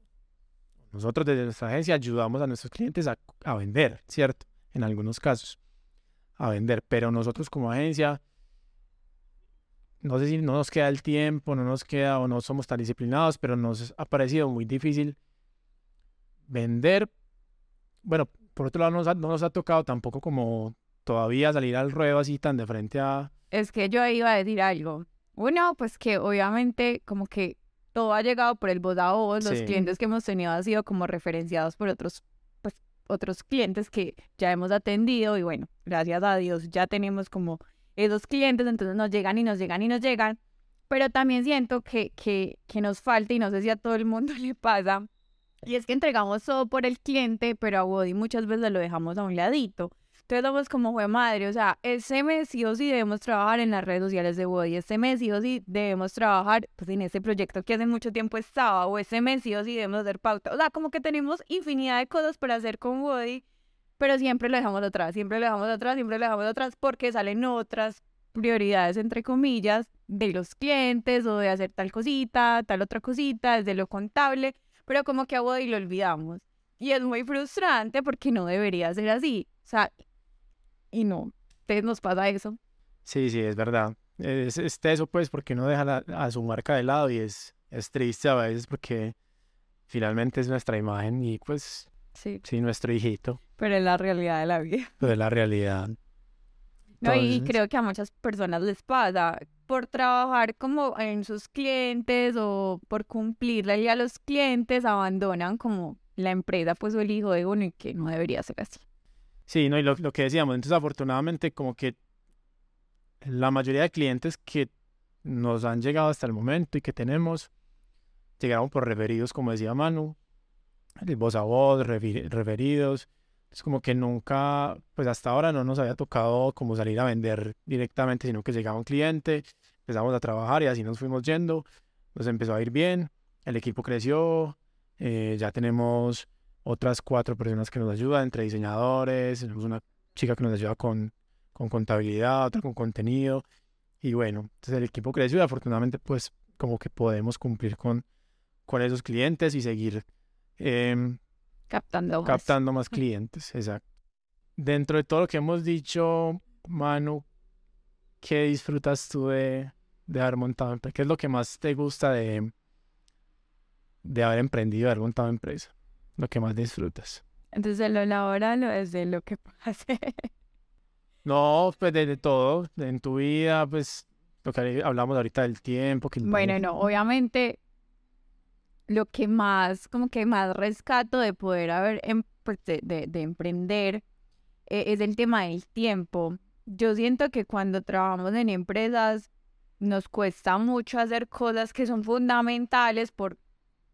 nosotros desde nuestra agencia ayudamos a nuestros clientes a, a vender, ¿cierto? En algunos casos, a vender, pero nosotros como agencia no sé si no nos queda el tiempo, no nos queda o no somos tan disciplinados, pero nos ha parecido muy difícil vender. Bueno, por otro lado, no nos ha, no nos ha tocado tampoco como todavía salir al ruedo así tan de frente a... Es que yo iba a decir algo. Uno, pues que obviamente como que todo ha llegado por el voz a voz. Los Sí. clientes que hemos tenido han sido como referenciados por otros, otros clientes que ya hemos atendido y bueno, gracias a Dios ya tenemos como esos clientes, entonces nos llegan y nos llegan y nos llegan. Pero también siento que, que, que nos falta y no sé si a todo el mundo le pasa. Y es que entregamos todo por el cliente, pero a Wody muchas veces lo dejamos a un ladito. Entonces somos como fue madre, o sea, ese mes sí o sí debemos trabajar en las redes sociales de Wody, este mes sí o sí debemos trabajar pues en ese proyecto que hace mucho tiempo estaba, o ese mes sí o sí debemos hacer pauta. O sea, como que tenemos infinidad de cosas para hacer con Wody, pero siempre lo dejamos atrás, siempre lo dejamos atrás, siempre lo dejamos atrás porque salen otras prioridades, entre comillas, de los clientes o de hacer tal cosita, tal otra cosita, desde lo contable, pero como que a Wody lo olvidamos. Y es muy frustrante porque no debería ser así. O sea, y no, ustedes nos pasa eso. Sí, sí, es verdad. Es, es teso pues porque uno deja la- a su marca de lado y es, es triste a veces porque finalmente es nuestra imagen y pues Sí, sí, nuestro hijito, pero es la realidad de la vida. pero es la realidad. No, y Entonces- creo que a muchas personas les pasa por trabajar como en sus clientes o por cumplirle a los clientes, abandonan como la empresa, pues o el hijo de uno y que no debería ser así. Sí, no, y lo, lo que decíamos, entonces afortunadamente como que la mayoría de clientes que nos han llegado hasta el momento y que tenemos, llegaron por referidos, como decía Manu, de voz a voz, referidos. Es como que nunca, pues hasta ahora no nos había tocado como salir a vender directamente, sino que llegaba un cliente, empezamos a trabajar y así nos fuimos yendo, nos empezó a ir bien, el equipo creció, eh, ya tenemos otras cuatro personas que nos ayudan, entre diseñadores, tenemos una chica que nos ayuda con, con contabilidad, otra con contenido, y bueno, entonces el equipo creció y afortunadamente pues como que podemos cumplir con, con esos clientes y seguir em, Captando más. captando más clientes, exacto. Dentro de todo lo que hemos dicho, Manu, ¿qué disfrutas tú de, de haber montado empresa? ¿Qué es lo que más te gusta de, de haber emprendido, de haber montado empresa? Lo que más disfrutas. Entonces lo laboral o desde lo que pase. No, pues de, de todo, en tu vida, pues lo que hablamos ahorita del tiempo. Que Bueno, no, obviamente lo que más, como que más rescato de poder haber, em- pues, de, de- de emprender eh, es el tema del tiempo. Yo siento que cuando trabajamos en empresas nos cuesta mucho hacer cosas que son fundamentales por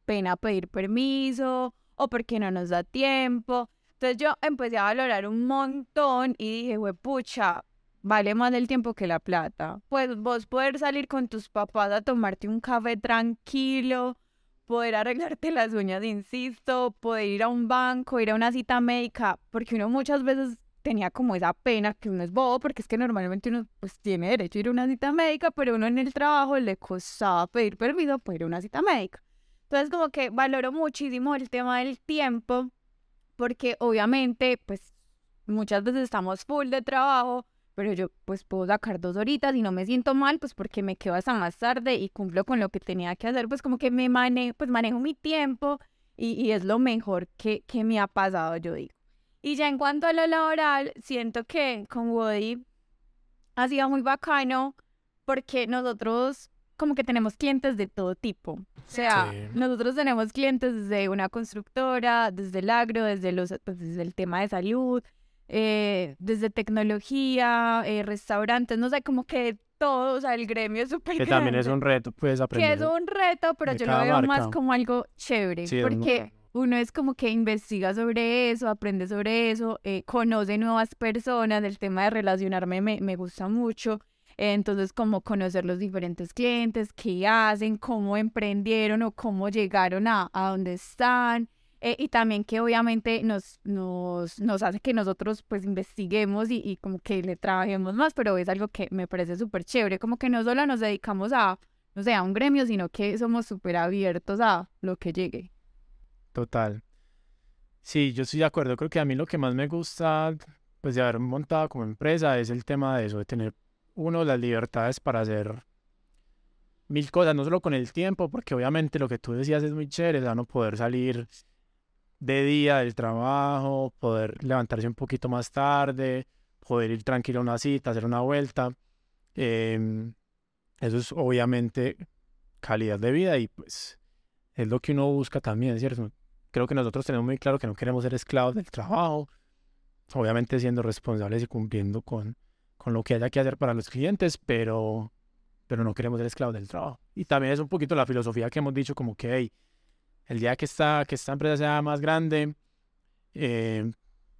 pena pedir permiso o porque no nos da tiempo. Entonces yo empecé a valorar un montón y dije, pucha, vale más el tiempo que la plata. Pues vos poder salir con tus papás a tomarte un café tranquilo, poder arreglarte las uñas, insisto, poder ir a un banco, ir a una cita médica, porque uno muchas veces tenía como esa pena que uno es bobo, porque es que normalmente uno pues tiene derecho a ir a una cita médica, pero uno en el trabajo le costaba pedir permiso para ir a una cita médica. Entonces como que valoro muchísimo el tema del tiempo, porque obviamente pues muchas veces estamos full de trabajo, pero yo pues puedo sacar dos horitas y no me siento mal, pues porque me quedo hasta más tarde y cumplo con lo que tenía que hacer, pues como que me manejo, pues manejo mi tiempo y, es lo mejor que, que me ha pasado, yo digo. Y ya en cuanto a lo laboral, siento que con Woody ha sido muy bacano porque nosotros como que tenemos clientes de todo tipo. O sea, Sí. nosotros tenemos clientes desde una constructora, desde el agro, desde, los, pues, desde el tema de salud, eh, desde tecnología, eh, restaurantes, no sé, como que todo, o sea, el gremio es súper Que también es un reto, puedes Que aprender. es un reto, pero yo lo veo más como algo chévere, Sí, porque uno es como que investiga sobre eso, aprende sobre eso, eh, conoce nuevas personas, el tema de relacionarme me, me gusta mucho. Entonces, como conocer los diferentes clientes, qué hacen, cómo emprendieron o cómo llegaron a, a donde están. Eh, y también que obviamente nos, nos, nos hace que nosotros pues investiguemos y, y como que le trabajemos más, pero es algo que me parece súper chévere, como que no solo nos dedicamos a, no sé, a un gremio, sino que somos súper abiertos a lo que llegue. Total. Sí, yo estoy de acuerdo. Creo que a mí lo que más me gusta, pues de haber montado como empresa, es el tema de eso, de tener uno las libertades para hacer mil cosas, no solo con el tiempo, porque obviamente lo que tú decías es muy chévere, no poder salir de día del trabajo, poder levantarse un poquito más tarde, poder ir tranquilo a una cita, hacer una vuelta. Em, eso es obviamente calidad de vida y pues es lo que uno busca también, ¿cierto? Creo que nosotros tenemos muy claro que no queremos ser esclavos del trabajo, obviamente siendo responsables y cumpliendo con, con lo que haya que hacer para los clientes, pero, pero no queremos ser esclavos del trabajo. Y también es un poquito la filosofía que hemos dicho como que, hey, el día que esta, que esta empresa sea más grande, eh,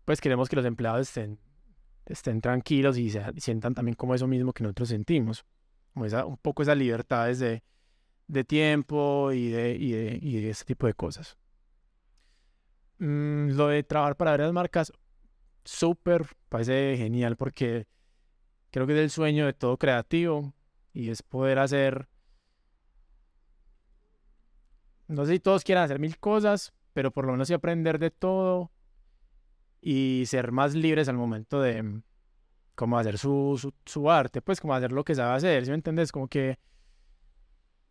pues queremos que los empleados estén, estén tranquilos y se, sientan también como eso mismo que nosotros sentimos. Como esa, un poco esa libertad de, de tiempo y de, y de, y ese tipo de cosas. Mm, lo de trabajar para varias marcas, súper, parece genial porque creo que es el sueño de todo creativo y es poder hacer no sé si todos quieran hacer mil cosas, pero por lo menos sí aprender de todo y ser más libres al momento de cómo hacer su, su, arte, pues como hacer lo que sabe hacer, ¿sí me entiendes? Como que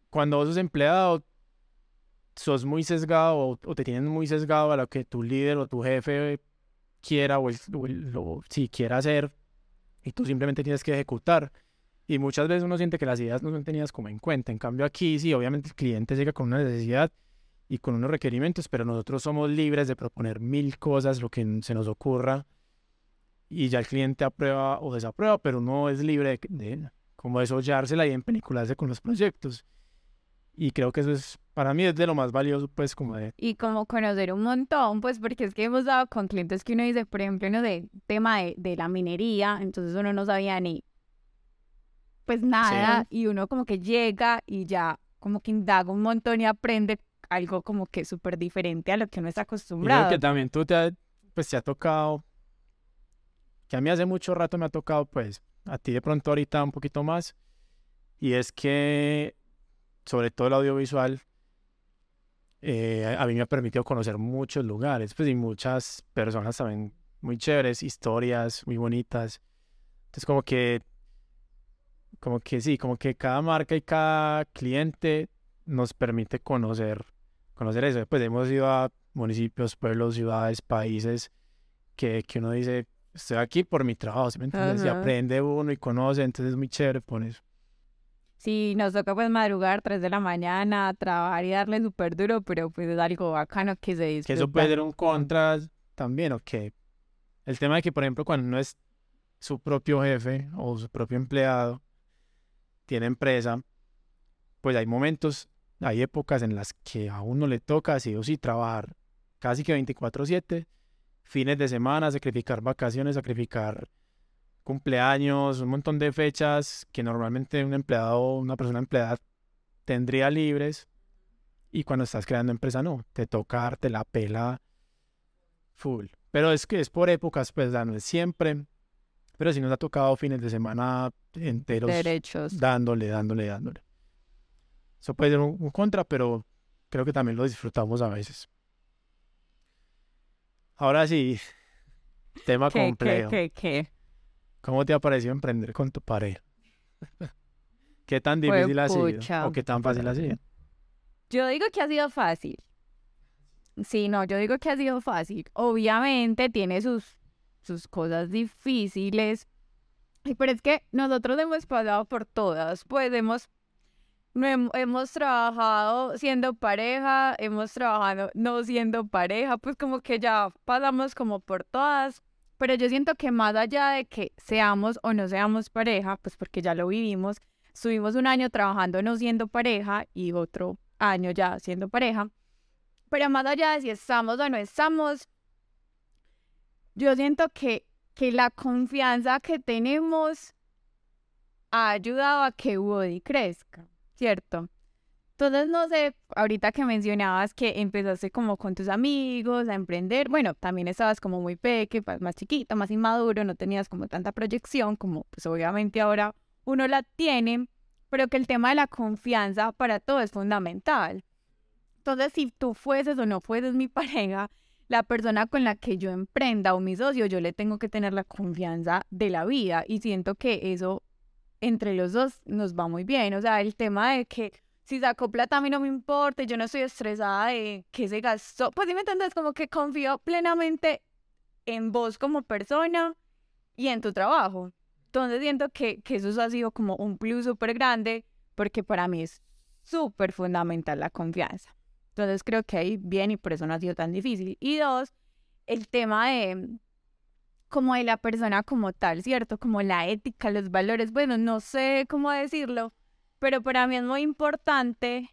cuando vos sos empleado, sos muy sesgado o, te tienen muy sesgado a lo que tu líder o tu jefe quiera o, si quiera hacer y tú simplemente tienes que ejecutar. Y muchas veces uno siente que las ideas no son tenidas como en cuenta. En cambio aquí sí, obviamente el cliente llega con una necesidad y con unos requerimientos, pero nosotros somos libres de proponer mil cosas, lo que se nos ocurra, y ya el cliente aprueba o desaprueba, pero no es libre de, como desollársela y en pelicularse con los proyectos. Y creo que eso es, para mí es de lo más valioso, pues como de... Y como conocer un montón, pues porque es que hemos dado con clientes que uno dice, por ejemplo, uno de tema de, de la minería, entonces uno no sabía ni pues nada, y uno como que llega y ya como que indaga un montón y aprende algo como que súper diferente a lo que uno está acostumbrado. Y que también tú te ha, pues te ha tocado, que a mí hace mucho rato me ha tocado, pues a ti de pronto ahorita un poquito más, y es que sobre todo el audiovisual, eh, a mí me ha permitido conocer muchos lugares, pues y muchas personas también muy chéveres, historias muy bonitas. Entonces como que como que sí, como que cada marca y cada cliente nos permite conocer, conocer eso. Pues hemos ido a municipios, pueblos, ciudades, países que, que uno dice, estoy aquí por mi trabajo, ¿sí me entiendes? Y aprende uno y conoce, entonces es muy chévere por eso. Sí, nos toca pues madrugar 3 de la mañana, trabajar y darle súper duro, pero pues es algo bacano que se disfruta. Que eso puede ser un contra también, ¿o qué? El tema de que, por ejemplo, cuando uno es su propio jefe o su propio empleado, tiene empresa, pues hay momentos, hay épocas en las que a uno le toca sí o sí trabajar casi que 24/7, fines de semana, sacrificar vacaciones, sacrificar cumpleaños, un montón de fechas que normalmente un empleado, una persona empleada tendría libres y cuando estás creando empresa no, te toca darte la pela full. Pero es que es por épocas, pues no es siempre. Pero si nos ha tocado fines de semana enteros. Derechos. Dándole, dándole, dándole. Eso puede ser un, contra, pero creo que también lo disfrutamos a veces. Ahora sí, tema complejo. ¿Qué, qué, qué? ¿Cómo te ha parecido emprender con tu pareja? ¿Qué tan difícil ha sido? ¿O qué tan fácil ha sido? Yo digo que ha sido fácil. Sí, no, yo digo que ha sido fácil. Obviamente tiene sus sus cosas difíciles. Pero es que nosotros hemos pasado por todas, pues hemos, hemos trabajado siendo pareja, hemos trabajado no siendo pareja, pues como que ya pasamos como por todas. Pero yo siento que más allá de que seamos o no seamos pareja, pues porque ya lo vivimos, estuvimos un año trabajando no siendo pareja y otro año ya siendo pareja. Pero más allá de si estamos o no estamos, yo siento que, que la confianza que tenemos ha ayudado a que Woody crezca, ¿cierto? Entonces, no sé, ahorita que mencionabas que empezaste como con tus amigos a emprender, bueno, también estabas como muy peque, más chiquita, más inmaduro, no tenías como tanta proyección como pues obviamente ahora uno la tiene, pero que el tema de la confianza para todo es fundamental. Entonces, si tú fueses o no fueses mi pareja, la persona con la que yo emprenda o mi socio, yo le tengo que tener la confianza de la vida y siento que eso entre los dos nos va muy bien. O sea, el tema de que si saco plata a mí no me importa, yo no estoy estresada de que se gastó. Pues sí me entiendes, como que confío plenamente en vos como persona y en tu trabajo. Entonces siento que, que eso ha sido como un plus súper grande porque para mí es súper fundamental la confianza. Entonces creo que ahí bien y por eso no ha sido tan difícil. Y dos, el tema de como de la persona como tal, ¿cierto? Como la ética, los valores, bueno, no sé cómo decirlo, pero para mí es muy importante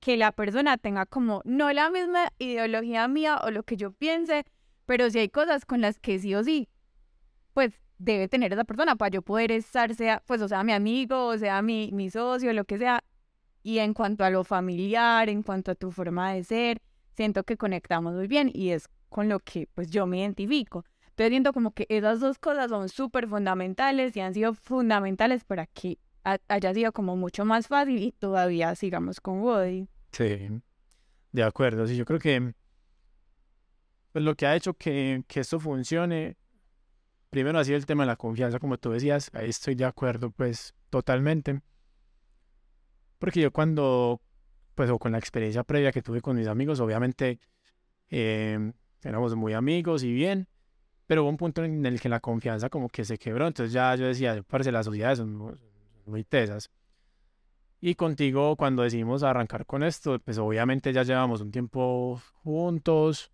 que la persona tenga como no la misma ideología mía o lo que yo piense, pero si hay cosas con las que sí o sí, pues debe tener esa persona para yo poder estar, sea, pues o sea, mi amigo, o sea, mi, mi socio, lo que sea. Y en cuanto a lo familiar, en cuanto a tu forma de ser, siento que conectamos muy bien y es con lo que pues yo me identifico. Entonces siento como que esas dos cosas son súper fundamentales y han sido fundamentales para que haya sido como mucho más fácil y todavía sigamos con Woody. Sí, de acuerdo. Sí, yo creo que pues, lo que ha hecho que, que esto funcione, primero ha sido el tema de la confianza, como tú decías, ahí estoy de acuerdo pues totalmente. Porque yo cuando, pues o con la experiencia previa que tuve con mis amigos, obviamente eh, éramos muy amigos y bien, pero hubo un punto en el que la confianza como que se quebró, entonces ya yo decía, parece las sociedades son muy tesas. Y contigo, cuando decidimos arrancar con esto, pues obviamente ya llevamos un tiempo juntos,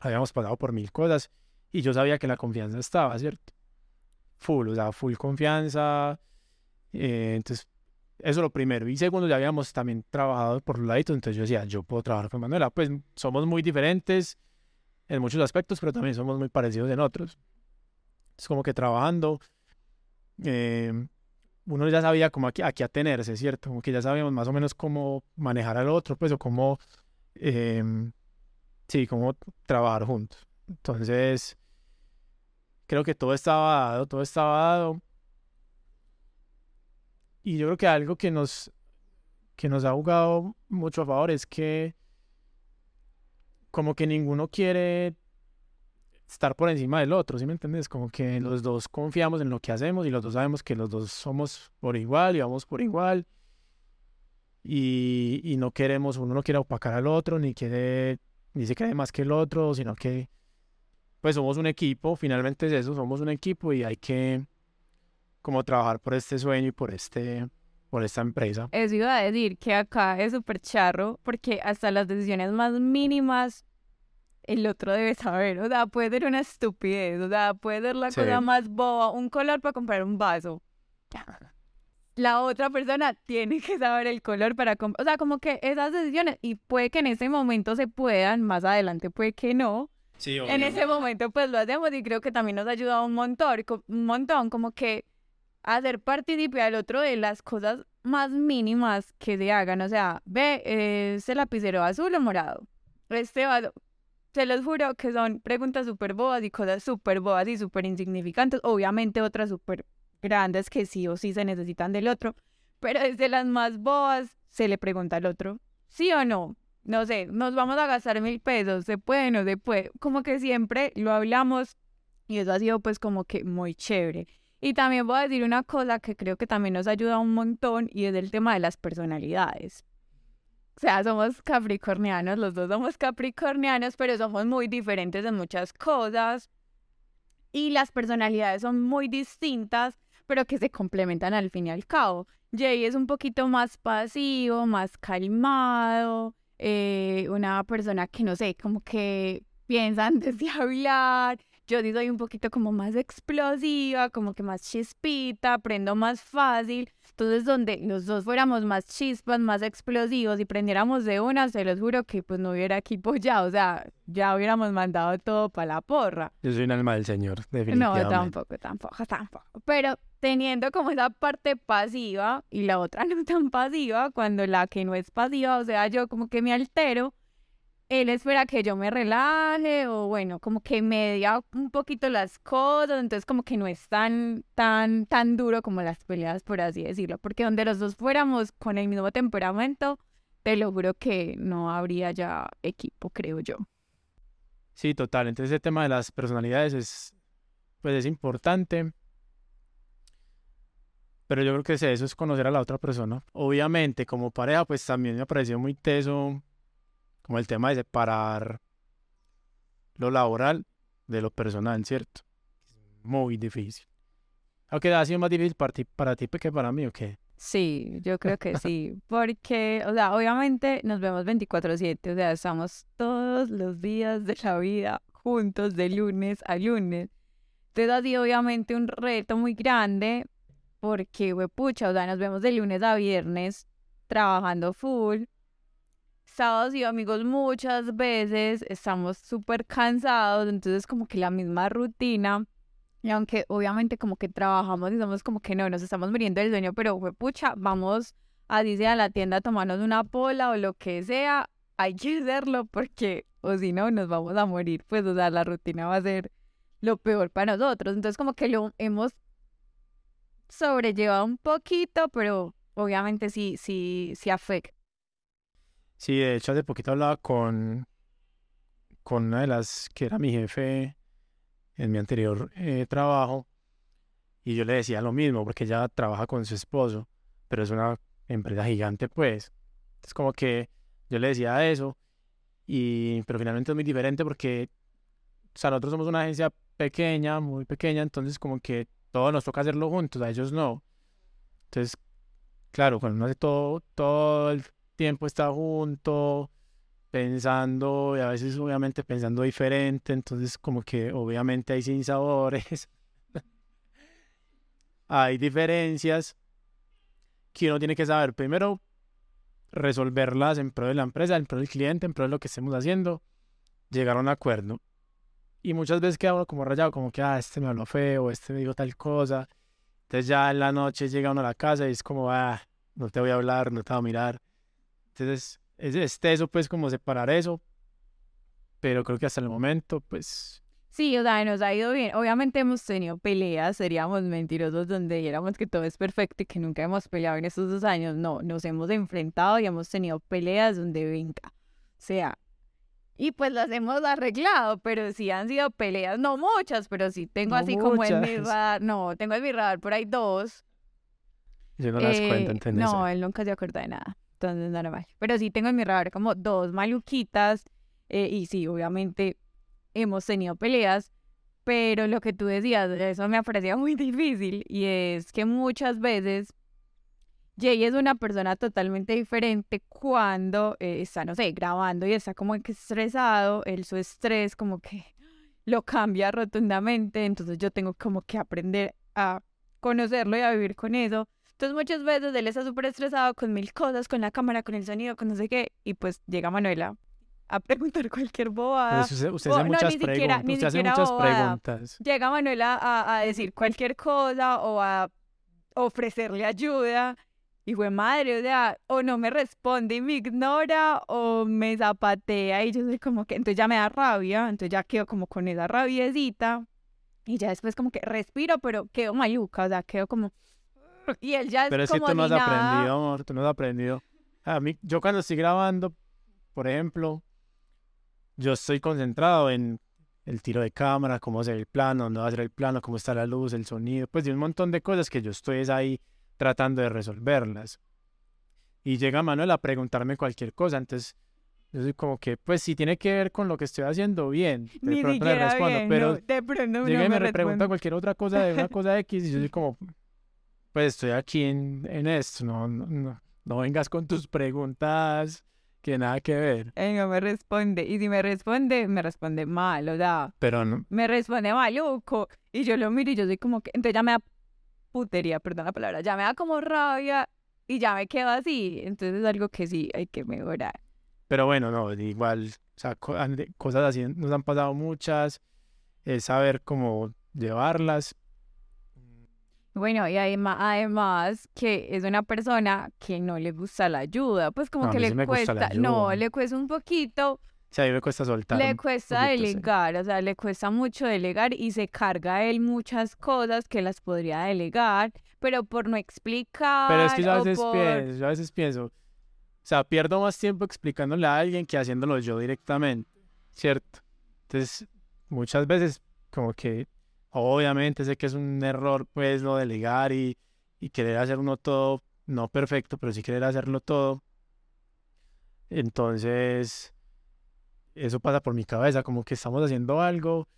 habíamos pasado por mil cosas y yo sabía que la confianza estaba, ¿cierto? Full, o sea, full confianza. Eh, entonces, eso es lo primero. Y segundo, ya habíamos también trabajado por los laditos, entonces yo decía, yo puedo trabajar con Manuela. Pues somos muy diferentes en muchos aspectos, pero también somos muy parecidos en otros. Es como que trabajando, eh, uno ya sabía cómo aquí, aquí atenerse, ¿cierto? Como que ya sabíamos más o menos cómo manejar al otro, pues, o cómo, em, sí, cómo trabajar juntos. Entonces, creo que todo estaba dado, todo estaba dado. Y yo creo que algo que nos, que nos ha jugado mucho a favor es que como que ninguno quiere estar por encima del otro, ¿sí me entiendes? Como que los dos confiamos en lo que hacemos y los dos sabemos que los dos somos por igual y vamos por igual. Y, y no queremos, uno no quiere opacar al otro, ni quiere, ni se cree más que el otro, sino que pues somos un equipo, finalmente es eso, somos un equipo y hay que como trabajar por este sueño y por este por esta empresa. Eso iba a decir que acá es súper charro porque hasta las decisiones más mínimas el otro debe saber. O sea, puede ser una estupidez. O sea, puede ser la cosa más boba. Un color para comprar un vaso. La otra persona tiene que saber el color para comprar. O sea, como que esas decisiones. Y puede que en ese momento se puedan. Más adelante puede que no. Sí, En ese momento pues lo hacemos y creo que también nos ha ayudado un montón. Un montón. Como que hacer partícipe al otro de las cosas más mínimas que se hagan. O sea, ve, ese lapicero azul o morado. Este vaso, se los juro que son preguntas súper bobas y cosas súper bobas y súper insignificantes. Obviamente otras súper grandes que sí o sí se necesitan del otro. Pero desde las más bobas se le pregunta al otro, ¿sí o no? No sé, nos vamos a gastar mil pesos, ¿se puede no se puede? Como que siempre lo hablamos y eso ha sido pues como que muy chévere. Y también voy a decir una cosa que creo que también nos ayuda un montón y es el tema de las personalidades. O sea, somos capricornianos, los dos somos capricornianos, pero somos muy diferentes en muchas cosas. Y las personalidades son muy distintas, pero que se complementan al fin y al cabo. Jay es un poquito más pasivo, más calmado, eh, una persona que no sé, como que piensa antes de hablar, yo sí soy un poquito como más explosiva, como que más chispita, aprendo más fácil. Entonces, donde los dos fuéramos más chispas, más explosivos y prendiéramos de una, se los juro que pues no hubiera equipo ya, o sea, ya hubiéramos mandado todo para la porra. Yo soy un alma del Señor, definitivamente. No, tampoco, tampoco, tampoco. Pero teniendo como esa parte pasiva y la otra no tan pasiva, cuando la que no es pasiva, o sea, yo como que me altero, él espera que yo me relaje o bueno, como que media un poquito las cosas, entonces como que no es tan, tan, tan duro como las peleas, por así decirlo, porque donde los dos fuéramos con el mismo temperamento, te lo juro que no habría ya equipo, creo yo. Sí, total, entonces el tema de las personalidades es, pues es importante, pero yo creo que eso es conocer a la otra persona. Obviamente, como pareja, pues también me pareció muy teso como el tema de separar lo laboral de lo personal, ¿cierto? Muy difícil. Aunque ha sido más difícil para ti, para ti que para mí, ¿o qué? Sí, yo creo que sí, porque, o sea, obviamente nos vemos 24/7, o sea, estamos todos los días de la vida juntos de lunes a lunes. Entonces ha sido obviamente un reto muy grande porque, pucha, o sea, nos vemos de lunes a viernes trabajando full sábados y amigos muchas veces estamos súper cansados, entonces como que la misma rutina, y aunque obviamente como que trabajamos y somos como que no, nos estamos muriendo del sueño, pero fue pucha, vamos a dice a la tienda a tomarnos una pola o lo que sea, hay que hacerlo porque o si no nos vamos a morir, pues o sea, la rutina va a ser lo peor para nosotros, entonces como que lo hemos sobrellevado un poquito, pero obviamente sí, sí, sí afecta. Sí, de hecho hace poquito hablaba con, con una de las que era mi jefe en mi anterior eh, trabajo y yo le decía lo mismo porque ella trabaja con su esposo, pero es una empresa gigante pues. Es como que yo le decía eso y pero finalmente es muy diferente porque o sea, nosotros somos una agencia pequeña, muy pequeña, entonces como que todo nos toca hacerlo juntos, a ellos no. Entonces, claro, cuando uno hace todo, todo el tiempo está junto, pensando y a veces obviamente pensando diferente, entonces como que obviamente hay sin sabores, hay diferencias que uno tiene que saber primero resolverlas en pro de la empresa, en pro del cliente, en pro de lo que estemos haciendo, llegar a un acuerdo. Y muchas veces queda uno como rayado, como que, ah, este me habló feo, este me dijo tal cosa. Entonces ya en la noche llega uno a la casa y es como, ah, no te voy a hablar, no te voy a mirar. Entonces, es eso, pues, como separar eso. Pero creo que hasta el momento, pues. Sí, o sea, nos ha ido bien. Obviamente hemos tenido peleas, seríamos mentirosos donde diéramos que todo es perfecto y que nunca hemos peleado en estos dos años. No, nos hemos enfrentado y hemos tenido peleas donde venga. O sea, y pues las hemos arreglado, pero sí han sido peleas, no muchas, pero sí tengo así como en mi radar, no, tengo en mi radar por ahí dos. Yo no las cuento, eh, No, él nunca se acuerda de nada entonces normal. Pero sí tengo en mi radar como dos maluquitas eh, y sí, obviamente hemos tenido peleas, pero lo que tú decías, eso me parecía muy difícil y es que muchas veces Jay es una persona totalmente diferente cuando eh, está, no sé, grabando y está como que estresado, él su estrés como que lo cambia rotundamente, entonces yo tengo como que aprender a conocerlo y a vivir con eso. Entonces muchas veces él está súper estresado con mil cosas, con la cámara, con el sonido, con no sé qué, y pues llega Manuela a preguntar cualquier bobada. Usted, usted hace muchas, preguntas, usted hace muchas preguntas. Llega Manuela a, a, decir cualquier cosa o a ofrecerle ayuda. Y fue madre, o sea, o no me responde y me ignora o me zapatea y yo soy como que, entonces ya me da rabia, entonces ya quedo como con esa rabiecita y ya después como que respiro, pero quedo maluca, o sea, quedo como, y él ya es Pero es que tú no has aprendido, amor, tú no has aprendido. A mí, yo cuando estoy grabando, por ejemplo, yo estoy concentrado en el tiro de cámara, cómo hacer el plano, a hacer el plano, cómo está la luz, el sonido, pues de un montón de cosas que yo estoy ahí tratando de resolverlas. Y llega Manuel a preguntarme cualquier cosa, entonces yo soy como que, pues si tiene que ver con lo que estoy haciendo, bien. De Ni pronto le respondo, pero no, llega y me, pregunta cualquier otra cosa de una cosa X y yo soy como, pues estoy aquí en, en esto, no, no, no, vengas con tus preguntas que nada que ver. Él no me responde. Y si me responde, me responde mal, o sea, Pero no, me responde maluco. Y yo lo miro y yo soy como que. Entonces ya me da putería, perdón la palabra. Ya me da como rabia y ya me quedo así. Entonces es algo que sí hay que mejorar. pero bueno, no, igual, o sea, cosas así nos han pasado muchas, es saber cómo llevarlas. Bueno, y además, además que es una persona que no le gusta la ayuda, pues como No, a que mí le sí me gusta la cuesta, no, le cuesta un poquito, sea, a mí me cuesta soltar. le cuesta poquito, sí. delegar, o sea, le cuesta mucho delegar y se carga a él muchas cosas que las podría delegar, pero por no explicar Pero es que yo a veces por- pienso, yo a veces pienso, o sea, pierdo más tiempo explicándole a alguien que haciéndolo yo directamente, ¿cierto? Entonces, muchas veces como que, obviamente sé que es un error, pues, no delegar y, y querer hacer uno todo, no perfecto, pero sí querer hacerlo todo. Entonces, eso pasa por mi cabeza, como que estamos haciendo algo,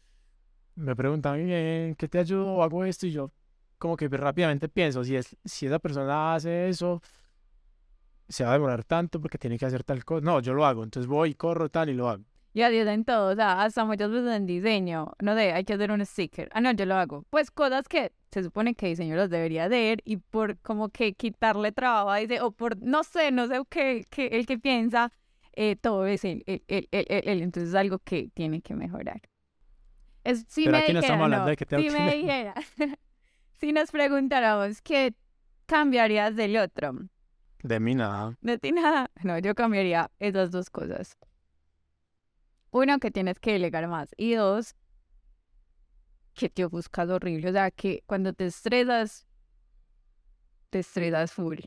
me preguntan, "Bien, ¿qué te ayudo? o hago esto y yo como que rápidamente pienso, si, es, si esa persona hace eso, se va a demorar tanto porque tiene que hacer tal cosa. No, yo lo hago, entonces voy, corro tal y lo hago. Y adiós en todo, o sea, hasta muchas veces en diseño, no sé, hay que hacer un sticker. Ah, no, yo lo hago. Pues cosas que se supone que diseño los debería hacer y por como que quitarle trabajo a ese, o por, no sé, no sé qué, qué el que piensa, eh, todo es él, él, él, él. Entonces es algo que tiene que mejorar. Es, si Pero me aquí no estamos dijera, hablando no, de que tengo si que me dijera, si nos preguntáramos qué cambiarías del otro, De mí nada. de ti nada. No, yo cambiaría esas dos cosas. Uno, que tienes que delegar más. Y dos, que te buscas horrible. O sea, que cuando te estresas, te estresas full.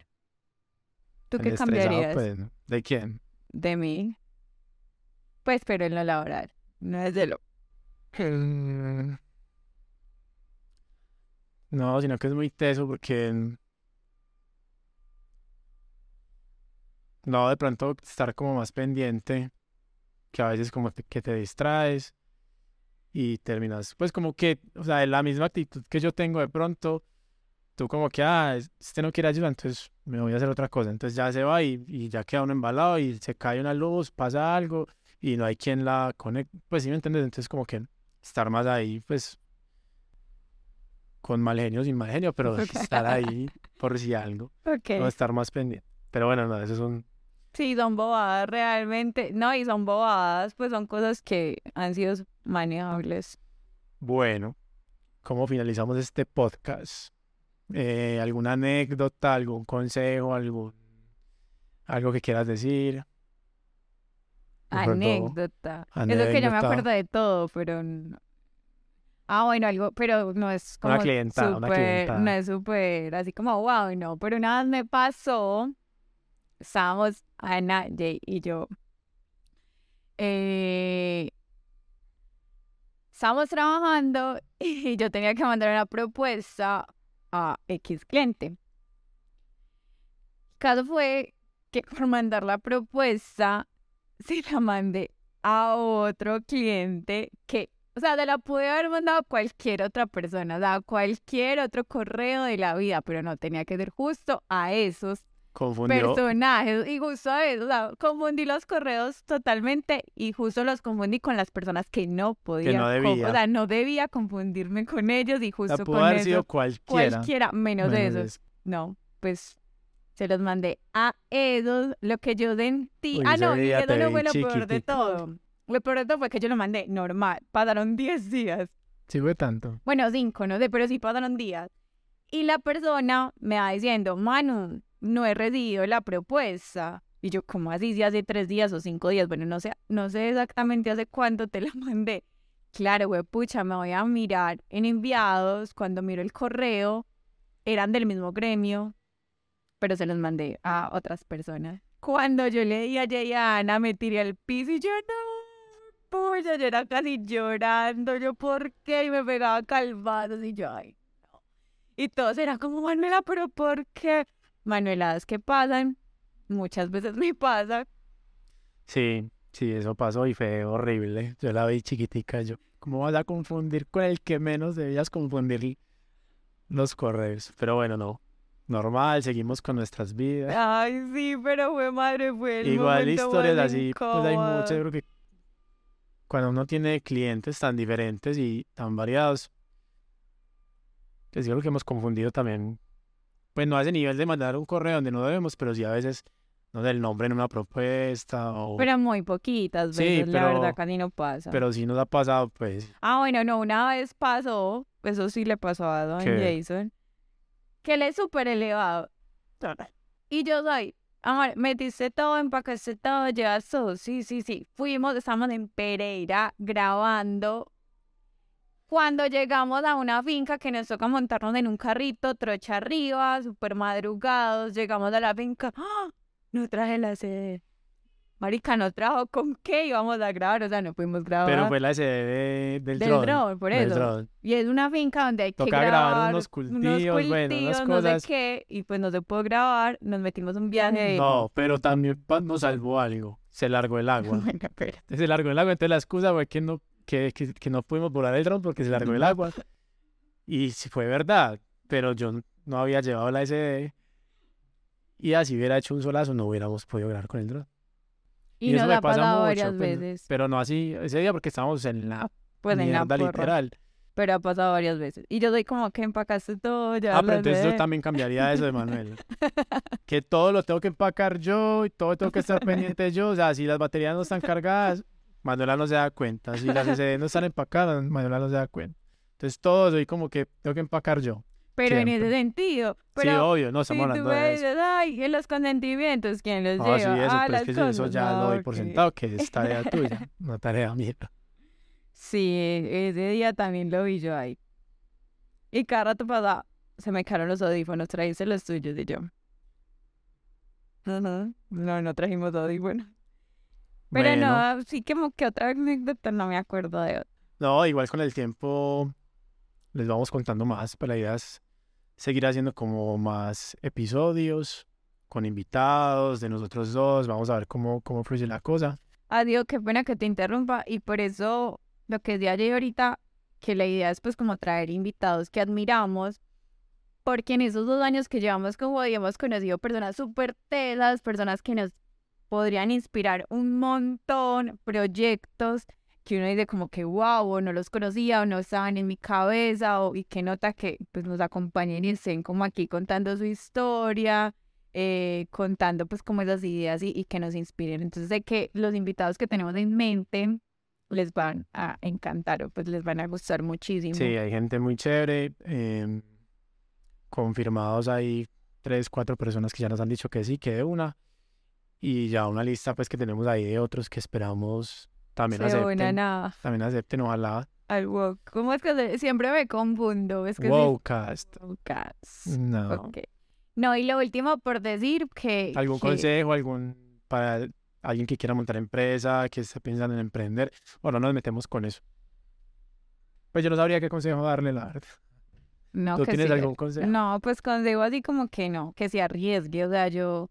¿Tú El qué cambiarías pues, ¿no? ¿De quién? de mí? Pues, pero en lo laboral. No es de lo... No, sino que es muy teso porque... No, de pronto estar como más pendiente, que a veces como te- que te distraes y terminas, pues como que, o sea, la misma actitud que yo tengo de pronto, tú como que, ah, es- este no quiere ayuda, entonces me voy a hacer otra cosa, entonces ya se va y, y ya queda uno embalado y se cae una luz, pasa algo y no hay quien la conecte, pues sí me entiendes, entonces como que estar más ahí, pues con mal genio, sin mal genio, pero estar ahí por si algo, Ok. no estar más pendiente. Pero bueno, no, eso es un... Sí, son bobadas realmente. No, y son bobadas, pues son cosas que han sido manejables. Bueno, ¿cómo finalizamos este podcast? Eh, ¿alguna anécdota, algún consejo, algún... algo que quieras decir? De pronto, Anécdota. Eso que yo me anécdota. acuerdo de todo, pero no. Ah, bueno, algo, pero no es como Una clientada, una súper, clientada. no es súper así como wow, no. Pero una vez me pasó, estábamos Ana, Jay y yo. Eh, estábamos trabajando y yo tenía que mandar una propuesta a X cliente. Caso fue que por mandar la propuesta se la mandé a otro cliente que, o sea, se la pude haber mandado a cualquier otra persona, o sea, a cualquier otro correo de la vida, pero no tenía que ser justo a esos Confundió, personajes y justo a eso, o sea, confundí los correos totalmente y justo los confundí con las personas que no podía, no con- debía. o sea, no debía confundirme con ellos y justo sea, pudo con haber sido cualquiera. cualquiera, menos de menos esos. eso. No, pues se los mandé a esos, lo que yo sentí. Uy, ah, no, y eso no fue lo peor de todo. Lo peor de todo fue que yo lo mandé normal. Pasaron 10 días. Sí fue tanto. Bueno, 5, no sé, pero sí pasaron días. Y la persona me va diciendo, Manu, no he recibido la propuesta. Y yo, ¿cómo así? Si hace tres días o cinco días. Bueno, no sé, no sé exactamente hace cuánto te la mandé. Claro, güey, pucha, me voy a mirar en enviados. Cuando miro el correo, eran del mismo gremio, pero se los mandé a otras personas. Cuando yo leí a Jay a Ana, me tiré al piso y yo no, pucha, yo era casi llorando, yo por qué, y me pegaba calvados y yo, ay, no. Y todos eran como, Manuela, pero ¿por qué? Manueladas que pasan, muchas veces me pasa, Sí, sí, eso pasó y fue horrible. Yo la vi chiquitica, yo, ¿cómo vas a confundir con el que menos debías confundir los correos? Pero bueno, no. normal, seguimos con nuestras vidas. Ay, sí, pero fue madre, fue el Igual historias así, pues hay muchas, yo creo que cuando uno tiene clientes tan diferentes y tan variados, yo creo que hemos confundido también, pues no a ese nivel de mandar un correo donde no debemos, pero sí a veces, no sé, el nombre en una propuesta o... Pero muy poquitas Sí, veces, la verdad, casi no pasa. Pero sí nos ha pasado, pues, Ah, bueno, no, una vez pasó, eso sí le pasó a Don ¿Qué? Jason, que él es súper elevado. Y yo soy, amor, metiste todo, empacaste todo, llevas todo. Sí, sí, sí. Fuimos, estamos en Pereira grabando. Cuando llegamos a una finca que nos toca montarnos en un carrito, trocha arriba, súper madrugados, llegamos a la finca. ¡Ah! No traje la sede. Marica, no trajo con qué íbamos a grabar, o sea, no pudimos grabar. pero fue la SD de- del, Del dron. drone, por eso. drone. Y es una finca donde hay que grabar, grabar unos cultivos, bueno, unas no sé cosas. qué, y pues no se pudo grabar, nos metimos un viaje. No, pero también nos salvó algo, se largó el agua. Bueno, espérate. se largó el agua, entonces la excusa fue que no, que, que, que no pudimos volar el dron porque se largó el agua. Y sí fue verdad, pero yo no había llevado la SD. Y así hubiera hecho un solazo, no hubiéramos podido grabar con el dron. Y, eso nos me ha pasa pasado mucho, varias pues, veces, Pero no así ese día porque estábamos en la pues en la porra, literal. pero ha pasado varias veces. Y yo soy como que empacaste todo, ya Ah, pero entonces yo también cambiaría eso de Manuel. que todo lo tengo que empacar yo y todo tengo que estar pendiente yo. O sea, si las baterías no están cargadas, Manuela no se da cuenta. Si las SD no están empacadas, Manuela no se da cuenta. Entonces todo soy como que tengo que empacar yo. Pero en ese sentido, sí, obvio, no estamos hablando de eso. dices, ay, en los consentimientos, ¿quién los No, sí, lleva? eso, ah, pero es que eso ya lo doy no, por que- sentado, que es tarea tuya, no tarea mía. Sí, ese día también lo vi yo ahí. Y cada rato pasaba, se me quedaron los audífonos, trajiste los tuyos y yo. Ajá, No, no trajimos audífonos. Pero Bueno, no, sí que como que otra anécdota no me acuerdo de otra. No, igual con el tiempo les vamos contando más, pero la idea es seguir haciendo como más episodios con invitados de nosotros dos, vamos a ver cómo, cómo fluye la cosa. Adiós, qué pena que te interrumpa y por eso lo que decía ayer ahorita, que la idea es pues como traer invitados que admiramos, porque en esos dos años que llevamos como hemos conocido personas súper telas, personas que nos podrían inspirar un montón, proyectos que uno dice como que wow, o no los conocía o no estaban en mi cabeza o y que nota que pues nos acompañen y estén como aquí contando su historia, eh, contando pues como esas ideas y, y que nos inspiren. Entonces sé que los invitados que tenemos en mente les van a encantar o pues les van a gustar muchísimo. Sí, hay gente muy chévere, em, confirmados hay tres, cuatro personas que ya nos han dicho que sí, que de una, y ya una lista pues que tenemos ahí de otros que esperamos también Se acepten, a- también acepten, ojalá. al woke. ¿Cómo es que se- siempre me confundo? Es que Wowcast, Wowcast. no. Ok. No, y lo último por decir que... ¿Algún que- consejo, algún para alguien que quiera montar empresa, que esté pensando en emprender? Bueno, nos metemos con eso. Pues yo no sabría qué consejo darle, la verdad. No, ¿Tú que tienes sí, algún consejo? No, pues consejo así como que no, que se arriesgue. O sea, yo,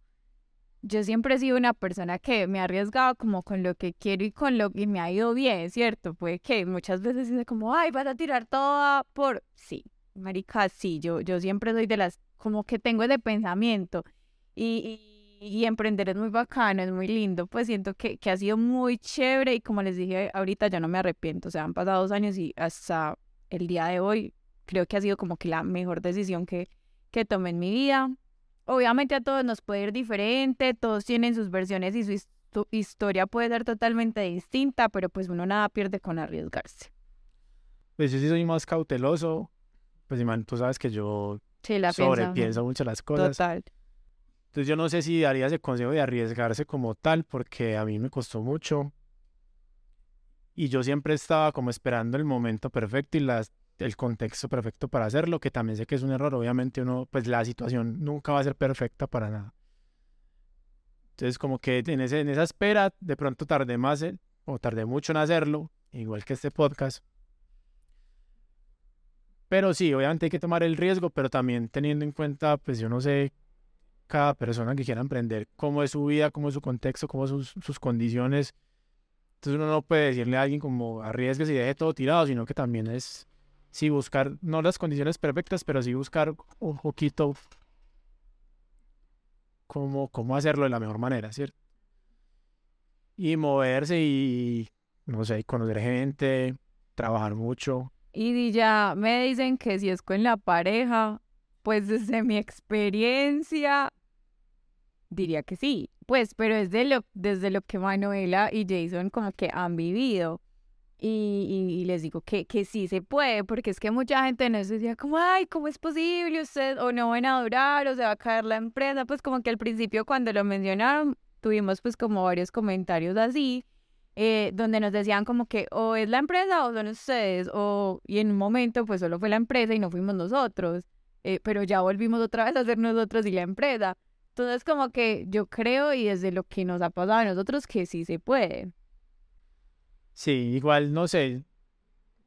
yo siempre he sido una persona que me ha arriesgado como con lo que quiero y con lo que me ha ido bien, ¿cierto? Puede que muchas veces dice como, ay, vas a tirar toda por... Sí, marica, sí, yo, yo siempre soy de las, como que tengo ese pensamiento. Y, y, y emprender es muy bacano, es muy lindo. Pues siento que, que ha sido muy chévere y como les dije ahorita, ya no me arrepiento. O sea, han pasado dos años y hasta el día de hoy creo que ha sido como que la mejor decisión que, que tomé en mi vida. Obviamente a todos nos puede ir diferente, todos tienen sus versiones y su histo- historia puede ser totalmente distinta, pero pues uno nada pierde con arriesgarse. Pues yo sí soy más cauteloso. Pues, man, tú sabes que yo Sí, la sobrepienso mucho las cosas. Total. Entonces yo no sé si daría ese consejo de arriesgarse como tal, porque a mí me costó mucho. Y yo siempre estaba como esperando el momento perfecto y las, el contexto perfecto para hacerlo, que también sé que es un error. Obviamente uno, pues la situación nunca va a ser perfecta para nada. Entonces como que en, ese, en esa espera, de pronto tardé más o tardé mucho en hacerlo, igual que este podcast. Pero sí, obviamente hay que tomar el riesgo, pero también teniendo en cuenta, pues yo no sé cada persona que quiera emprender, cómo es su vida, cómo es su contexto, cómo son sus, sus condiciones. Entonces uno no puede decirle a alguien como arriesgues y deje todo tirado, sino que también es, sí, buscar, no las condiciones perfectas, pero sí buscar un poquito cómo, cómo hacerlo de la mejor manera, ¿cierto? Y moverse y, no sé, conocer gente, trabajar mucho. Y ya me dicen que si es con la pareja, pues desde mi experiencia, diría que sí. Pues, pero es lo, desde lo que Manuela y Jason como que han vivido. Y, y, les digo que, que sí se puede, porque es que mucha gente nos decía como, ay, ¿cómo es posible? Usted o no van a durar o se va a caer la empresa. Pues como que al principio cuando lo mencionaron, tuvimos pues como varios comentarios así, eh, donde nos decían como que o es la empresa o son ustedes, o y en un momento pues solo fue la empresa y no fuimos nosotros, eh, pero ya volvimos otra vez a ser nosotros y la empresa. Entonces como que yo creo y desde lo que nos ha pasado a nosotros que sí se puede. Sí, igual, no sé,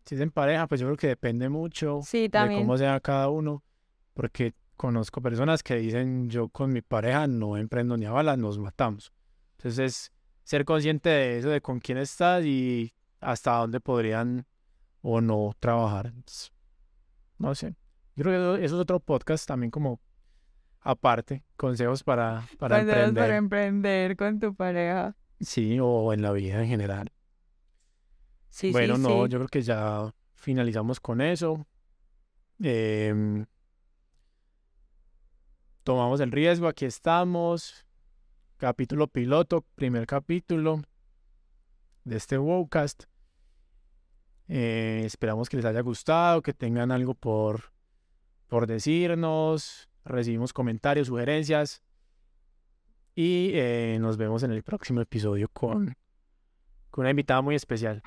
si es en pareja, pues yo creo que depende mucho de cómo sea cada uno, porque conozco personas que dicen, yo con mi pareja no emprendo ni a balas, nos matamos. Entonces, ser consciente de eso, de con quién estás y hasta dónde podrían o no trabajar. no sé. Yo creo que eso es otro podcast también como aparte, consejos para, para emprender. para emprender con tu pareja. Sí, o en la vida en general bueno, no, yo creo que ya finalizamos con eso. Em, tomamos el riesgo, aquí estamos. Capítulo piloto, primer capítulo de este Wowcast. Eh, esperamos que les haya gustado, que tengan algo por, por decirnos. Recibimos comentarios, sugerencias. Y eh, nos vemos en el próximo episodio con, con una invitada muy especial.